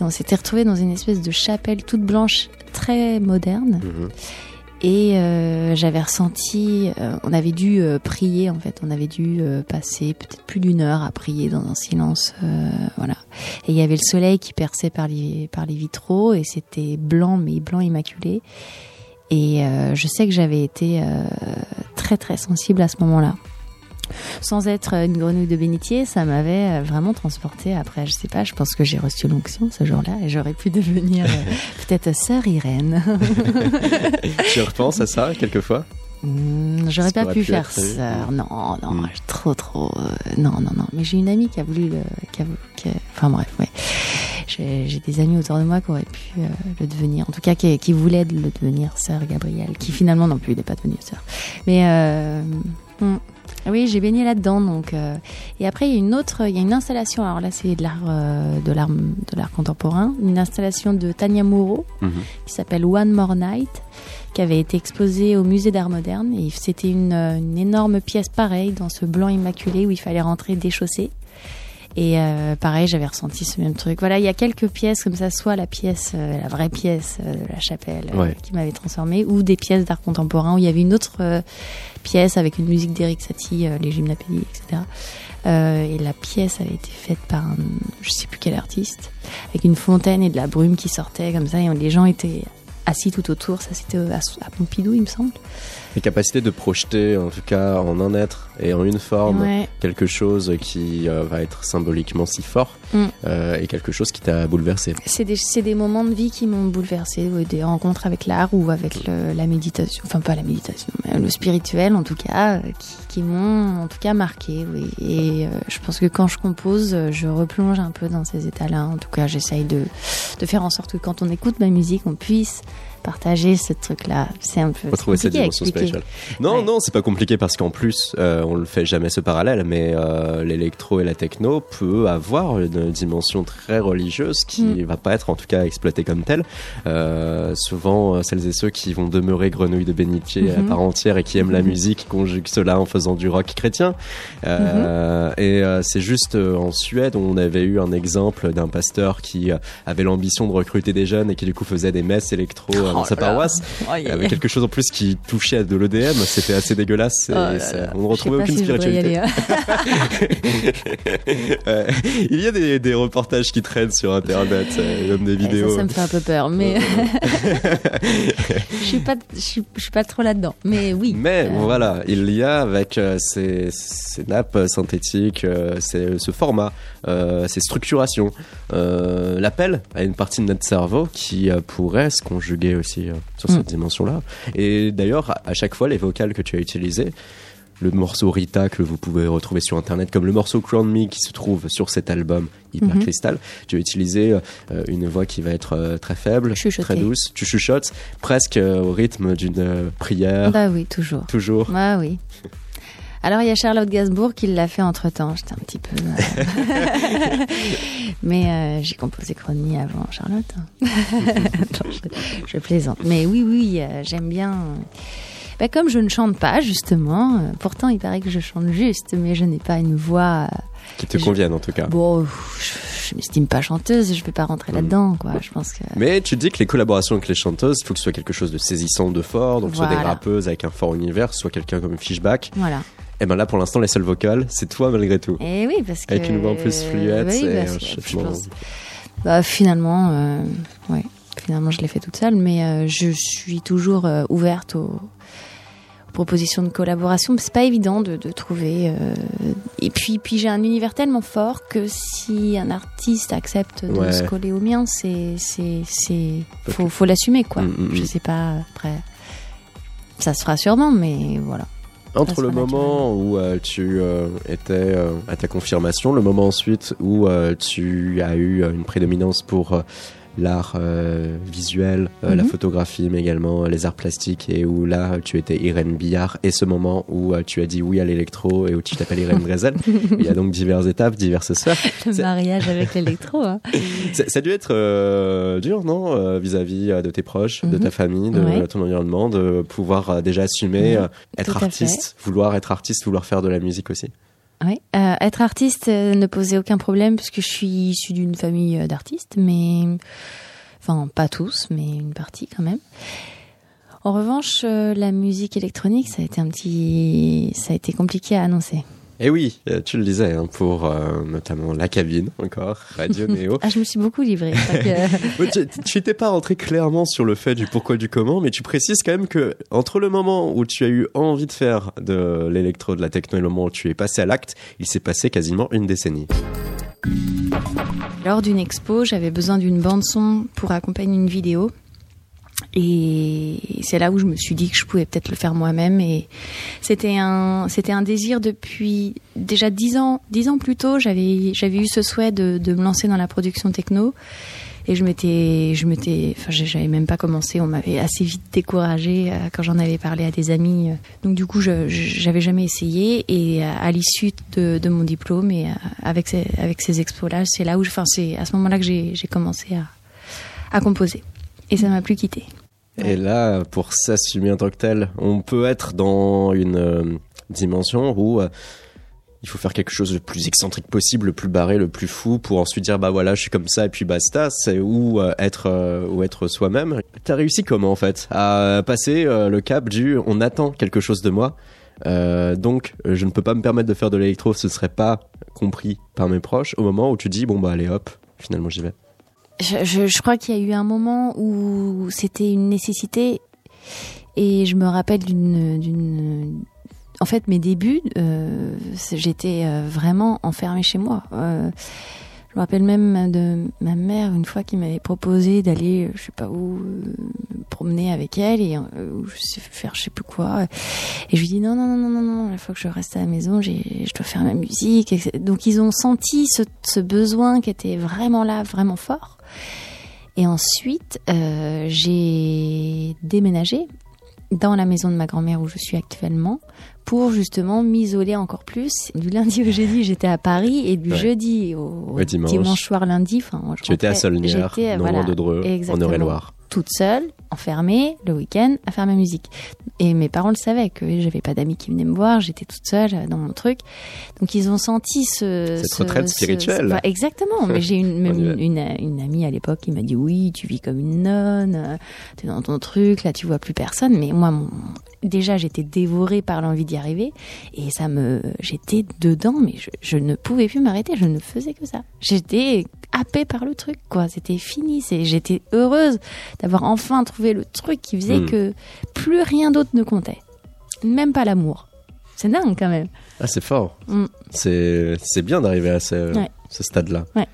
et on s'était retrouvé dans une espèce de chapelle toute blanche, très moderne. Mhm. Et euh, j'avais ressenti, euh, on avait dû euh, prier en fait, on avait dû passer peut-être plus d'une heure à prier dans un silence, voilà. Et il y avait le soleil qui perçait par les par les vitraux et c'était blanc mais blanc immaculé. Et je sais que j'avais été très très sensible à ce moment-là. Sans être une grenouille de bénitier, ça m'avait euh, vraiment transporté. Après, je sais pas, je pense que j'ai reçu l'onction ce jour-là et j'aurais pu devenir euh, peut-être sœur Irène. tu repenses à ça quelquefois? Hmm, J'aurais pas pu pu faire ça. Non, non, Mm. trop, trop. euh, non, non, non. Mais j'ai une amie qui a voulu le. Qui a, qui a- enfin bref, ouais. J'ai des amis autour de moi qui auraient pu euh, le devenir. En tout cas, qui, qui voulaient le devenir, sœur Gabrielle. Qui finalement non plus, n'est pas devenu sœur. Mais euh, hmm. Oui, j'ai baigné là-dedans. Donc, euh, et après, il y a une autre, il y a une installation. Alors là, c'est de l'art, euh, de l'art, de l'art contemporain. Une installation de Tania Moreau Mhm. qui s'appelle One More Night, qui avait été exposée au musée d'art moderne. Et c'était une, euh, une énorme pièce pareille, dans ce blanc immaculé où il fallait rentrer déchaussé. Et euh, pareil, j'avais ressenti ce même truc. Voilà, il y a quelques pièces comme ça, soit la pièce, euh, la vraie pièce euh, de la chapelle euh, Ouais. qui m'avait transformée, ou des pièces d'art contemporain où il y avait une autre euh, pièce avec une musique d'Eric Satie, euh, les gymnapédies, etc. Euh, et la pièce avait été faite par un, je sais plus quel artiste, avec une fontaine et de la brume qui sortait comme ça, et les gens étaient assis tout autour. Ça, c'était à Pompidou, il me semble. Les capacités de projeter, en tout cas en un être et en une forme, Ouais. quelque chose qui euh, va être symboliquement si fort. Mm. euh, et quelque chose qui t'a bouleversé. C'est des, des moments de vie qui m'ont bouleversée, ouais, des rencontres avec l'art ou avec le- la méditation, enfin pas la méditation, mais le spirituel en tout cas, qui, qui m'ont en tout cas marqué. Oui. Et euh, je pense que quand je compose, je replonge un peu dans ces états-là. En tout cas, j'essaye de, de faire en sorte que quand on écoute ma musique, on puisse partager ce truc-là. C'est un peu retrouver cette dimension spirituelle. Non, Ouais. non, c'est pas compliqué parce qu'en plus, euh, on le fait jamais ce parallèle, mais euh, l'électro et la techno peut avoir une dimension très religieuse qui Mm. va pas être en tout cas exploitée comme telle. Euh, souvent, celles et ceux qui vont demeurer grenouilles de bénitier à Mhm. part entière et qui aiment la Mhm. musique conjuguent cela en faisant du rock chrétien. Euh, Et c'est juste en Suède, on avait eu un exemple d'un pasteur qui avait l'ambition de recruter des jeunes et qui du coup faisait des messes électro euh, dans Oh sa paroisse. Aïe, Il y aïe, avait aïe. quelque chose en plus qui touchait à de l'EDM, c'était assez dégueulasse. et Oh là ça- là. on ne retrouvait aucune si spiritualité. aller, hein. Euh, il y a des, des reportages qui traînent sur internet, euh, même des Et vidéos. Ça, ça me fait un peu peur, mais je suis pas, je suis, je suis pas trop là-dedans. Mais oui. Mais Euh, voilà, il y a avec euh, ces, ces nappes synthétiques, ces- ce format, ces structurations, l'appel à une partie de notre cerveau qui pourrait se conjuguer aussi euh, sur Mm. cette dimension-là. Et d'ailleurs, à- chaque fois, les vocales que tu as utilisées, le morceau Rita que vous pouvez retrouver sur internet, comme le morceau Crown Me qui se trouve sur cet album Hyper Mhm. Crystal, tu as utilisé euh, une voix qui va être euh, très faible, Chuchoter. très douce. Tu chuchotes presque euh, au rythme d'une prière. Bah oui, toujours. Toujours. Ah oui. Alors il y a Charlotte Gainsbourg qui l'a fait entre temps. J'étais un petit peu. euh, Mais euh, j'ai composé Chrony avant Charlotte. Non, je, je plaisante. Mais oui, oui, euh, j'aime bien. Bah, comme je ne chante pas, justement, euh, pourtant il paraît que je chante juste, mais je n'ai pas une voix. euh, Qui te Je- conviennent en tout cas. Bon, je, je m'estime pas chanteuse, je vais pas rentrer Mm. là-dedans, quoi. Je pense que. Mais tu dis que les collaborations avec les chanteuses, il faut que ce soit quelque chose de saisissant, de fort, donc soit des rappeuses avec un fort univers, soit quelqu'un comme Fishback. Voilà. Et ben là, pour l'instant, les seules vocales, c'est toi malgré tout. Et oui, parce que. Avec une voix en plus fluette, oui, parce que je pense- Bah, finalement, euh, ouais. Finalement, je l'ai fait toute seule, mais euh, je suis toujours euh, ouverte aux, aux propositions de collaboration. C'est pas évident de, de trouver. Et puis, puis j'ai un univers tellement fort que si un artiste accepte de Ouais. se coller au mien, c'est, c'est, c'est, faut, faut l'assumer, quoi. Mm, mm, mm. Je sais pas après. Ça se fera sûrement, mais voilà. Entre le moment où euh, tu euh, étais euh, à ta confirmation, le moment ensuite où tu as eu une prédominance pour l'art euh, visuel, euh, la Mhm. photographie, mais également euh, les arts plastiques, et où là tu étais Irène Billard, et ce moment où euh, tu as dit oui à l'électro et où tu t'appelles Irène Drezel. Il y a donc diverses étapes, diverses sphères. Le mariage avec l'électro. Hein. Ça, a dû être dur, non Vis-à-vis de tes proches, de Mhm. ta famille, de Ouais. ton environnement, de pouvoir déjà assumer, Ouais, être artiste, vouloir être artiste, vouloir faire de la musique aussi? Oui, euh, être artiste euh, ne posait aucun problème puisque je suis issue d'une famille euh, d'artistes, mais enfin pas tous, mais une partie quand même. En revanche, la musique électronique, ça a été un petit, ça a été compliqué à annoncer. Et oui, euh, tu le disais, hein, pour euh, notamment la cabine, encore, Radio Néo. Ah, je me suis beaucoup que- tu- tu n'étais pas rentré clairement sur le fait du pourquoi du comment, mais tu précises quand même que entre le moment où tu as eu envie de faire de l'électro, de la techno et le moment où tu es passé à l'acte, il s'est passé quasiment une décennie. Lors d'une expo, j'avais besoin d'une bande son pour accompagner une vidéo. Et c'est là où je me suis dit que je pouvais peut-être le faire moi-même. Et c'était un, c'était un désir depuis déjà dix ans, dix ans plus tôt. J'avais, j'avais eu ce souhait de, de me lancer dans la production techno. Et je m'étais, je m'étais, enfin, j'avais même pas commencé. On m'avait assez vite découragée euh, quand j'en avais parlé à des amis. Donc du coup, je, j'avais jamais essayé. Et à, l'issue de, de mon diplôme et euh, avec ces, avec ces expos-là, c'est là où, enfin, c'est à ce moment-là que j'ai, j'ai commencé à, à composer. Et ça m'a plus quitté. Et là, pour s'assumer en tant que tel, on peut être dans une euh, dimension où euh, il faut faire quelque chose le plus excentrique possible, le plus barré, le plus fou, pour ensuite dire bah voilà, je suis comme ça et puis basta. C'est où euh, être ou être soi-même. T'as réussi comment en fait? À passer le cap du on attend quelque chose de moi. Donc, je ne peux pas me permettre de faire de l'électro, ce serait pas compris par mes proches. Au moment où tu dis bon bah allez hop, finalement j'y vais. Je, je, je crois qu'il y a eu un moment où c'était une nécessité et je me rappelle d'une, en fait mes débuts, euh, j'étais euh, vraiment enfermée chez moi. Euh, Je me rappelle même de ma mère une fois qui m'avait proposé d'aller, je sais pas où, euh, promener avec elle et je sais faire je sais plus quoi. Et je lui dis non non non non non non, il faut que je reste à la maison, je dois faire ma musique. Donc ils ont senti ce, ce besoin qui était vraiment là, vraiment fort. Et ensuite, euh, j'ai déménagé dans la maison de ma grand-mère où je suis actuellement pour justement m'isoler encore plus. Du lundi au jeudi, j'étais à Paris et du Ouais. jeudi au Ouais, dimanche. soir, lundi, enfin, je Tu étais à Solnières, non voilà, loin de Dreux, en Eure-et-Loire. Toute seule, enfermée, le week-end, à faire ma musique. Et mes parents le savaient que j'avais pas d'amis qui venaient me voir, j'étais toute seule euh, dans mon truc. Donc ils ont senti ce Cette ce- retraite spirituelle. ce- exactement. Mais j'ai une, une, une, une amie à l'époque qui m'a dit oui, tu vis comme une nonne, euh, t'es dans ton truc, là tu vois plus personne. Mais moi, mon, déjà j'étais dévorée par l'envie d'y arriver et ça me, j'étais dedans, mais je, je ne pouvais plus m'arrêter. Je ne faisais que ça. J'étais happée par le truc, quoi. C'était fini. C'est, j'étais heureuse d'avoir enfin trouvé le truc qui faisait Hmm. que plus rien d'autre ne comptait, même pas l'amour. C'est dingue quand même. Ah, c'est fort. Mm. C'est c'est bien d'arriver à ce, Ouais. ce stade-là. Ouais.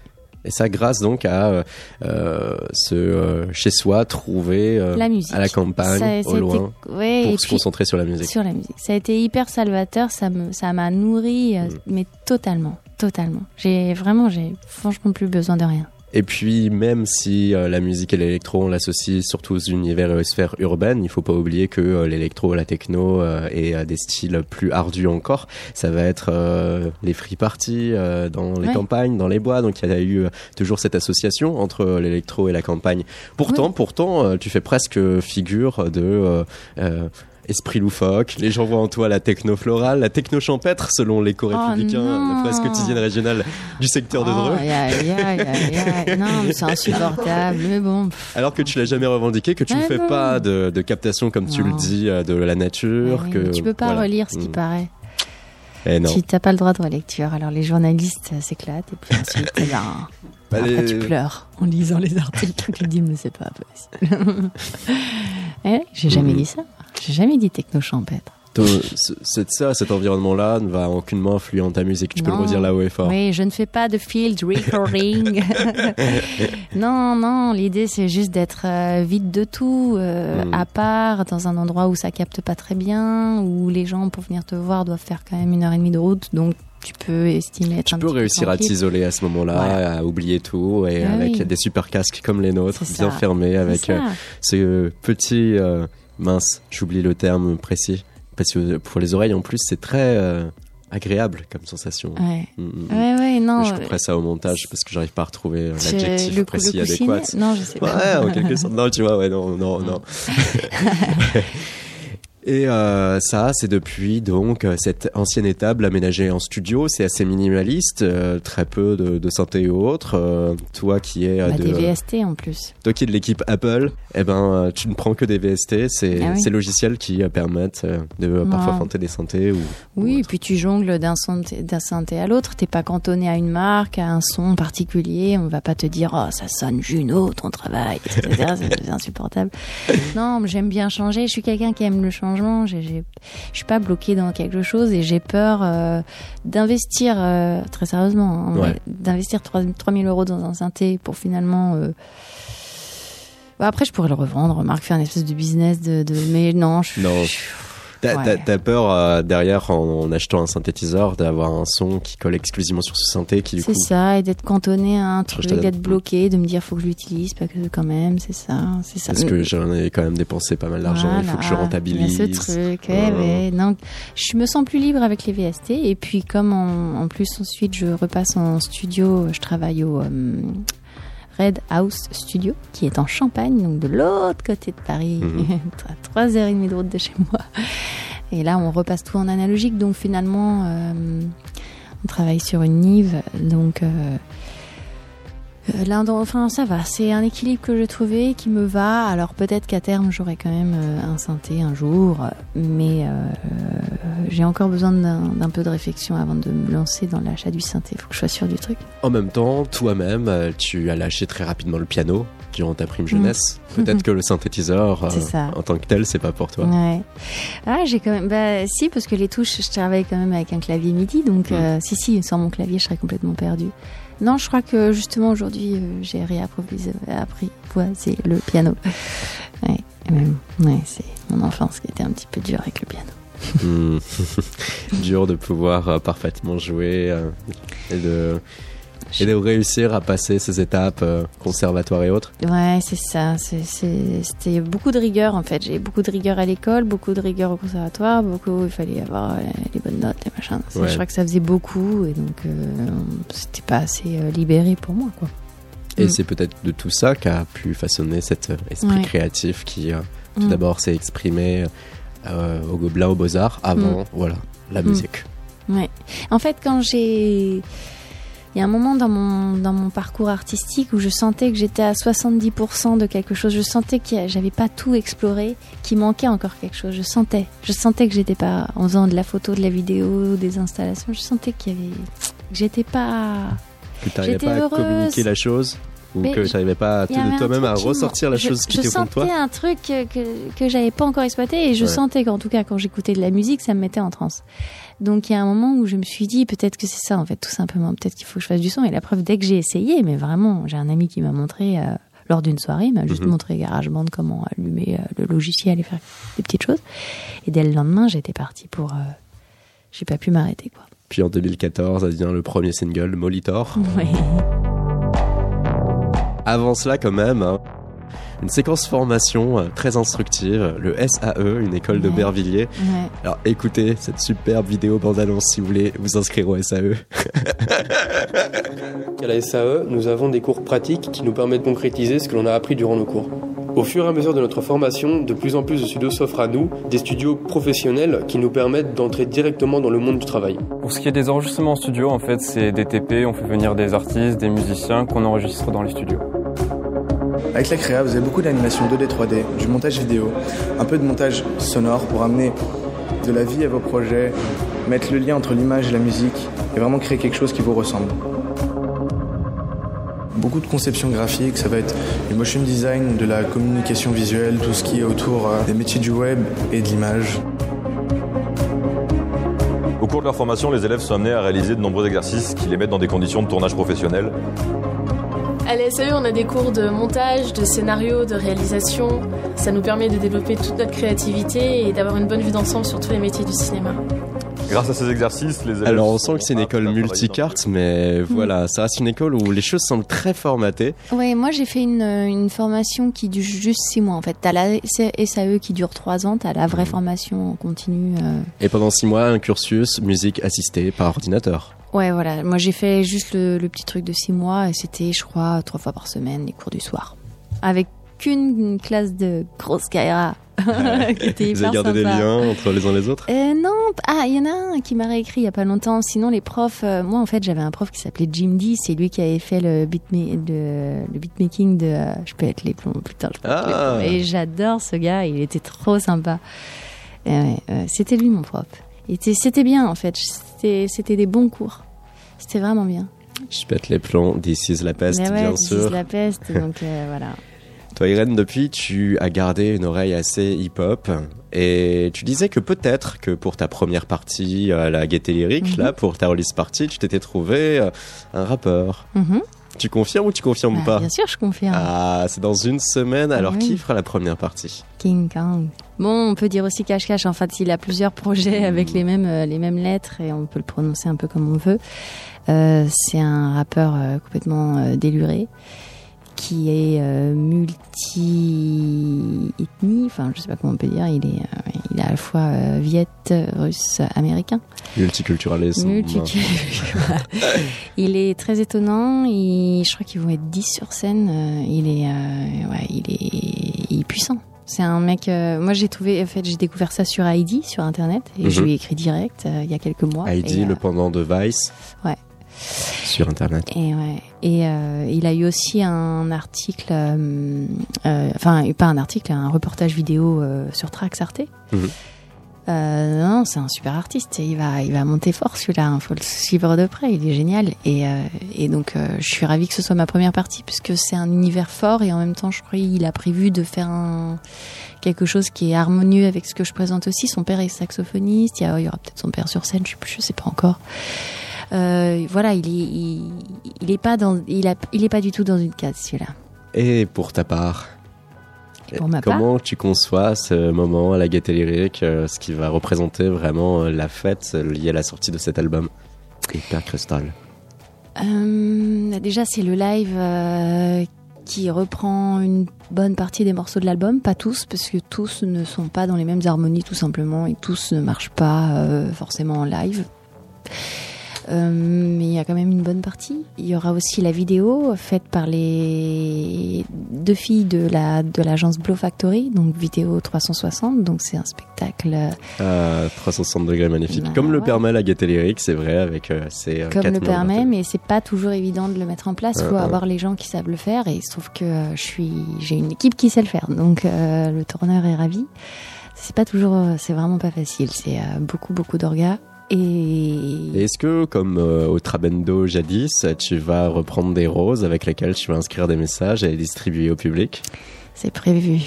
Et ça, grâce donc à euh, euh, ce euh, chez soi trouvé euh, La musique. à la campagne, Ça- ça a au été- loin, ouais, pour et se puis- concentrer sur la musique. Sur la musique. Ça a été hyper salvateur, ça me, ça m'a nourri, Mm. mais totalement, totalement. J'ai vraiment, j'ai franchement plus besoin de rien. Et puis, même si euh, la musique et l'électro, on l'associe surtout aux univers et aux sphères urbaines, il faut pas oublier que euh, l'électro, la techno euh, et euh, des styles plus ardus encore, ça va être euh, les free parties euh, dans les Ouais. campagnes, dans les bois. Donc, il y a eu toujours cette association entre l'électro et la campagne. Pourtant, pourtant, tu fais presque figure de euh, euh, esprit loufoque. Les gens voient en toi la techno florale, la techno champêtre, selon l'éco-républicain, Oh la presse quotidienne régionale du secteur de Oh, Dreux. aïe, aïe, aïe. Non, mais c'est insupportable, mais bon. Alors que tu l'as jamais revendiqué, que tu ne Ah fais non. pas de, de captation comme tu le dis euh, de la nature, Ouais, que tu peux pas voilà. relire ce qui Mm. paraît. Eh non. Tu t'as pas le droit de relecture. Alors les journalistes euh, s'éclatent et puis ensuite, eh ben, Bah, après les- tu pleures en lisant les articles. Tu te dis mais c'est pas possible. eh j'ai jamais Mhm. dit ça. J'ai jamais dit techno champêtre. C'est ça, cet environnement-là ne va aucunement influer en ta musique. Tu peux le redire là haut et fort. Oui, je ne fais pas de field recording. non, non, l'idée c'est juste d'être euh, vide de tout, euh, Mm. à part, dans un endroit où ça capte pas très bien, où les gens pour venir te voir doivent faire quand même une heure et demie de route, donc tu peux estimer être Tu un peux réussir à t'isoler à ce moment-là, Voilà. à oublier tout, et Ah avec oui. des super casques comme les nôtres, bien fermés, avec euh, ce petit euh, mince, j'oublie le terme précis, parce que pour les oreilles en plus, c'est très euh, agréable comme sensation. Ouais. Mm, mm. Ouais, ouais, non. Mais je euh, couperai ça au montage parce que j'arrive pas à retrouver euh, l'adjectif précis adéquat. Non, je sais Ouais, pas. en quelque sorte. Non, tu vois, ouais, non, non, non. Et euh, ça, c'est depuis donc euh, cette ancienne étable aménagée en studio. C'est assez minimaliste, euh, très peu de, de synthé autres. Euh, toi qui es Bah, de, des VST en plus. toi qui es de l'équipe Apple, eh ben, tu ne prends que des VST. C'est Ah oui. ces logiciels qui permettent de parfois Ouais. des synthés ou. Oui, ou et autre. puis tu jongles d'un synthé, à l'autre. T'es pas cantonné à une marque, à un son particulier. On va pas te dire, oh, ça sonne Juno, ton travail, etc. C'est- insupportable. Non, j'aime bien changer. Je suis quelqu'un qui aime le changement. Je suis pas bloquée dans quelque chose et j'ai peur euh, d'investir, euh, très sérieusement, hein, Ouais. d'investir 3 3000 euros dans un synthé pour finalement... euh, bah, après, je pourrais le revendre, remarque, faire une espèce de business de, de... mais non, je, Non. je- T'as Ouais. peur euh, derrière en, en achetant un synthétiseur d'avoir un son qui colle exclusivement sur ce synthé qui. C'est ça, et d'être cantonné à un truc, d'être bloqué, de me dire faut que je l'utilise, pas que quand même, c'est ça, c'est ça. Parce que j'en ai quand même dépensé pas mal d'argent, il faut que je rentabilise. Ce truc, ouais, Euh. ouais. Non, je me sens plus libre avec les VST, et puis comme en, en plus ensuite je repasse en studio, je travaille au euh, Red House Studio, qui est en Champagne, donc de l'autre côté de Paris, Mhm. à trois heures et demie de route de chez moi. Et là, on repasse tout en analogique, donc finalement, euh, on travaille sur une Nive, donc euh, l'un d'en- enfin ça va, c'est un équilibre que j'ai trouvé qui me va. Alors peut-être qu'à terme j'aurai quand même euh, un synthé un jour, mais euh, j'ai encore besoin d'un peu de réflexion avant de me lancer dans l'achat du synthé. Faut que je sois sûre du truc. En même temps, toi-même, euh, tu as lâché très rapidement le piano durant ta prime jeunesse. Peut-être que le synthétiseur, euh, Mm. En tant que tel, c'est pas pour toi. Ouais. Ah j'ai quand même, bah si parce que les touches, je travaille quand même avec un clavier MIDI, donc Mm. euh, si si, sans mon clavier je serais complètement perdue. Non, je crois que justement aujourd'hui, euh, j'ai réapprivoisé le piano. Ouais, c'est mon enfance qui était un petit peu dure avec le piano. Hmm. Dur de pouvoir euh, parfaitement jouer euh, et de et de réussir à passer ces étapes euh, conservatoires et autres. Ouais, c'est ça. C'était beaucoup de rigueur en fait. J'ai beaucoup de rigueur à l'école, beaucoup de rigueur au conservatoire, beaucoup. Il fallait avoir euh, les bonnes notes, les machins. Ça, Ouais. Je crois que ça faisait beaucoup et donc euh, c'était pas assez euh, libéré pour moi quoi. Et Mm. c'est peut-être de tout ça qu'a pu façonner cet euh, esprit Ouais. créatif qui, euh, tout Mm. d'abord, s'est exprimé au Gobelin, aux Beaux-Arts, avant, voilà, la Mm. musique. Ouais. En fait, quand j'ai. Il y a un moment dans mon, dans mon parcours artistique où je sentais que j'étais à 70% de quelque chose. Je sentais que j'avais pas tout exploré, qu'il manquait encore quelque chose. Je sentais. Je sentais que j'étais pas. En faisant de la photo, de la vidéo, des installations, je sentais qu'il y avait. que j'étais pas. Que à heureuse. communiquer la chose ou Mais que je- tu n'arrivais pas toi-même à qui ressortir la je- chose qui je était au fond de toi. sentais un truc que, que, j'avais pas encore exploité et je Ouais. sentais qu'en tout cas quand j'écoutais de la musique ça me mettait en transe. Donc il y a un moment où je me suis dit peut-être que c'est ça en fait tout simplement peut-être qu'il faut que je fasse du son et la preuve dès que j'ai essayé mais vraiment j'ai un ami qui m'a montré euh, lors d'une soirée il m'a juste Mhm. montré GarageBand comment allumer euh, le logiciel et faire des petites choses et dès le lendemain j'étais partie pour euh, j'ai pas pu m'arrêter quoi. Puis en 2014, ça devient le premier single, Molitor. Ouais. Avant cela, quand même, hein, une séquence formation euh, très instructive, le SAE, une école de Ouais. Bervilliers. Ouais. Alors écoutez cette superbe vidéo bande-annonce si vous voulez vous inscrire au. SAE. À la SAE, nous avons des cours pratiques qui nous permettent de concrétiser ce que l'on a appris durant nos cours. Au fur et à mesure de notre formation, de plus en plus de studios s'offrent à nous, des studios professionnels qui nous permettent d'entrer directement dans le monde du travail. Pour ce qui est des enregistrements en studio, en fait, c'est des TP, on fait venir des artistes, des musiciens qu'on enregistre dans les studios. Avec la créa, vous avez beaucoup d'animation 2D, 3D, du montage vidéo, un peu de montage sonore pour amener de la vie à vos projets, mettre le lien entre l'image et la musique et vraiment créer quelque chose qui vous ressemble. Beaucoup de conception graphique, ça va être du motion design, de la communication visuelle, tout ce qui est autour euh, des métiers du web et de l'image. Au cours de leur formation, les élèves sont amenés à réaliser de nombreux exercices qui les mettent dans des conditions de tournage professionnel. À la SAE, on a des cours de montage, de scénario, de réalisation. Ça nous permet de développer toute notre créativité et d'avoir une bonne vue d'ensemble sur tous les métiers du cinéma. Grâce à ces exercices, les élèves... Alors on sent que c'est une école multicarte, mais voilà, ça reste une école où les choses semblent très formatées. Ouais, moi j'ai fait une, une formation qui dure juste six mois en fait. T'as la SAE qui dure trois ans, t'as la vraie formation en continu. euh. Et pendant six mois, un cursus musique assistée par ordinateur. Ouais, voilà. Moi j'ai fait juste le, le petit truc de six mois et c'était, je crois, trois fois par semaine les cours du soir. Avec qu'une classe de grosse Kaira qui était Vous avez gardé des liens entre les uns les autres? Euh, non, ah, il y en a un qui m'a réécrit il y a pas longtemps. Sinon, les profs, euh, moi en fait, j'avais un prof qui s'appelait Jim D. C'est lui qui avait fait le, beatma- le, le beatmaking de. euh, je peux être les plombs, putain, je peux être les Ah. plombs. Et j'adore ce gars, il était trop sympa. Ouais, euh, c'était lui mon prof. C'était bien en fait, c'était c'était des bons cours. C'était vraiment bien. Je pète les plombs, This is la peste, ouais, bien This is sûr. la peste, donc euh, voilà. Toi, Irène, depuis, tu as gardé une oreille assez hip-hop. Et tu disais que peut-être que pour ta première partie à la gaieté lyrique, Mhm. là, pour ta release party, tu t'étais trouvé euh, un rappeur. Mhm. Tu confirmes ou tu confirmes Bah, pas? bien sûr, je confirme. Ah, c'est dans une semaine. Alors, oui. qui fera la première partie? King Kong. Bon, on peut dire aussi Cache Cache. En fait, il a plusieurs projets avec les mêmes, euh, les mêmes lettres et on peut le prononcer un peu comme on veut. Euh, c'est un rappeur euh, complètement déluré qui est euh, multi-ethnie. Enfin, je sais pas comment on peut dire. Il est, euh, il est à la fois euh, viet, russe, américain. Multiculturalisme. Multiculturel. il est très étonnant. Il, je crois qu'ils vont être 10 sur scène. Il est, ouais, il est, il est puissant. C'est un mec. euh, moi, j'ai trouvé. En fait, j'ai découvert ça sur Heidi sur internet et je Mhm. lui ai écrit direct euh, il y a quelques mois. Heidi, et, le euh, pendant de Vice. Ouais. Sur Internet. et ouais. Et euh, il a eu aussi un article, euh, euh, enfin pas un article, un reportage vidéo euh, sur Trax Arte. Mhm. Euh, non, c'est un super artiste. Il va, il va monter fort celui-là. Il faut le suivre de près. Il est génial. Et, euh, donc, euh, je suis ravie que ce soit ma première partie puisque c'est un univers fort et en même temps, je crois qu'il a prévu de faire quelque chose qui est harmonieux avec ce que je présente aussi. Son père est saxophoniste. Il y, aura peut-être son père sur scène. Je je sais pas encore. Voilà, il est, pas il a, pas du tout dans une case celui-là. Et pour ta part? Pour ma part, Comment tu conçois ce moment à la Gaieté Lyrique, euh, ce qui va représenter vraiment euh, la fête liée à la sortie de cet album? Hyper Crystal. Euh, déjà, c'est le live euh, qui reprend une bonne partie des morceaux de l'album, pas tous, parce que tous ne sont pas dans les mêmes harmonies tout simplement, et tous ne marchent pas euh, forcément en live. Euh, mais il y a quand même une bonne partie. Il y aura aussi la vidéo faite par les deux filles de la de l'agence Blow Factory, donc vidéo 360. Donc c'est un spectacle euh, À 360 degrés magnifique. Bah, Comme le ouais. permet la Gaieté Lyrique, c'est vrai, avec euh, ses euh, comme le permet, mais c'est pas toujours évident de le mettre en place. Il faut Euh, euh. avoir les gens qui savent le faire, et il se trouve que euh, je suis, j'ai une équipe qui sait le faire, donc euh, le tourneur est ravi. C'est pas toujours, euh, c'est vraiment pas facile. C'est euh, beaucoup, beaucoup d'orgas. Est-ce que, comme euh, au Trabendo jadis, tu vas reprendre des roses avec lesquelles tu vas inscrire des messages et les distribuer au public? C'est prévu.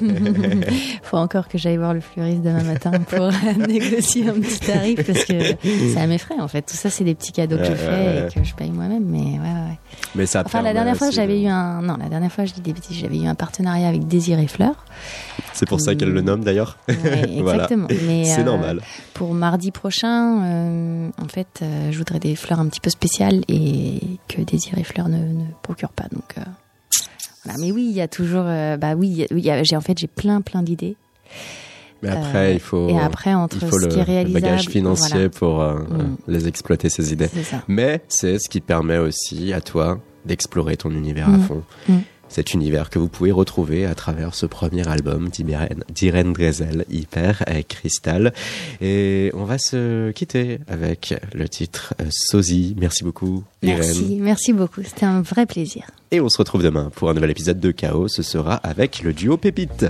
faut encore que j'aille voir le fleuriste demain matin pour négocier un petit tarif parce que c'est à mes frais en fait. Tout ça, c'est des petits cadeaux que je fais et que je paye moi-même. Mais ouais, ouais. Mais ça Enfin, la dernière fois, j'avais de- eu un, non, la dernière fois, je dis des bêtises, j'avais eu un partenariat avec Désiré Fleur. C'est pour ça qu'elle le nomme d'ailleurs. Ouais, Voilà. exactement. Mais, C'est euh, normal. Pour mardi prochain, euh, en fait, euh, je voudrais des fleurs un petit peu spéciales et que Désiré Fleur ne, ne procure pas. Donc, voilà. Mais oui, il y a toujours, euh, bah oui, j'ai en fait j'ai plein plein d'idées. Mais après, Euh, il faut, et après, entre il faut ce le, qui est le réalisable, bagage financier voilà. pour euh, Mm. euh, les exploiter, ces idées. Mais c'est ce qui permet aussi à toi d'explorer ton univers à Mm. fond. Mm. Cet univers que vous pouvez retrouver à travers ce premier album d'Irène, Drezel, Hyper et Cristal. Et on va se quitter avec le titre euh, Sosie. Merci beaucoup, Irène. Merci, merci beaucoup. C'était un vrai plaisir. Et on se retrouve demain pour un nouvel épisode de Chaos. Ce sera avec le duo Pépite.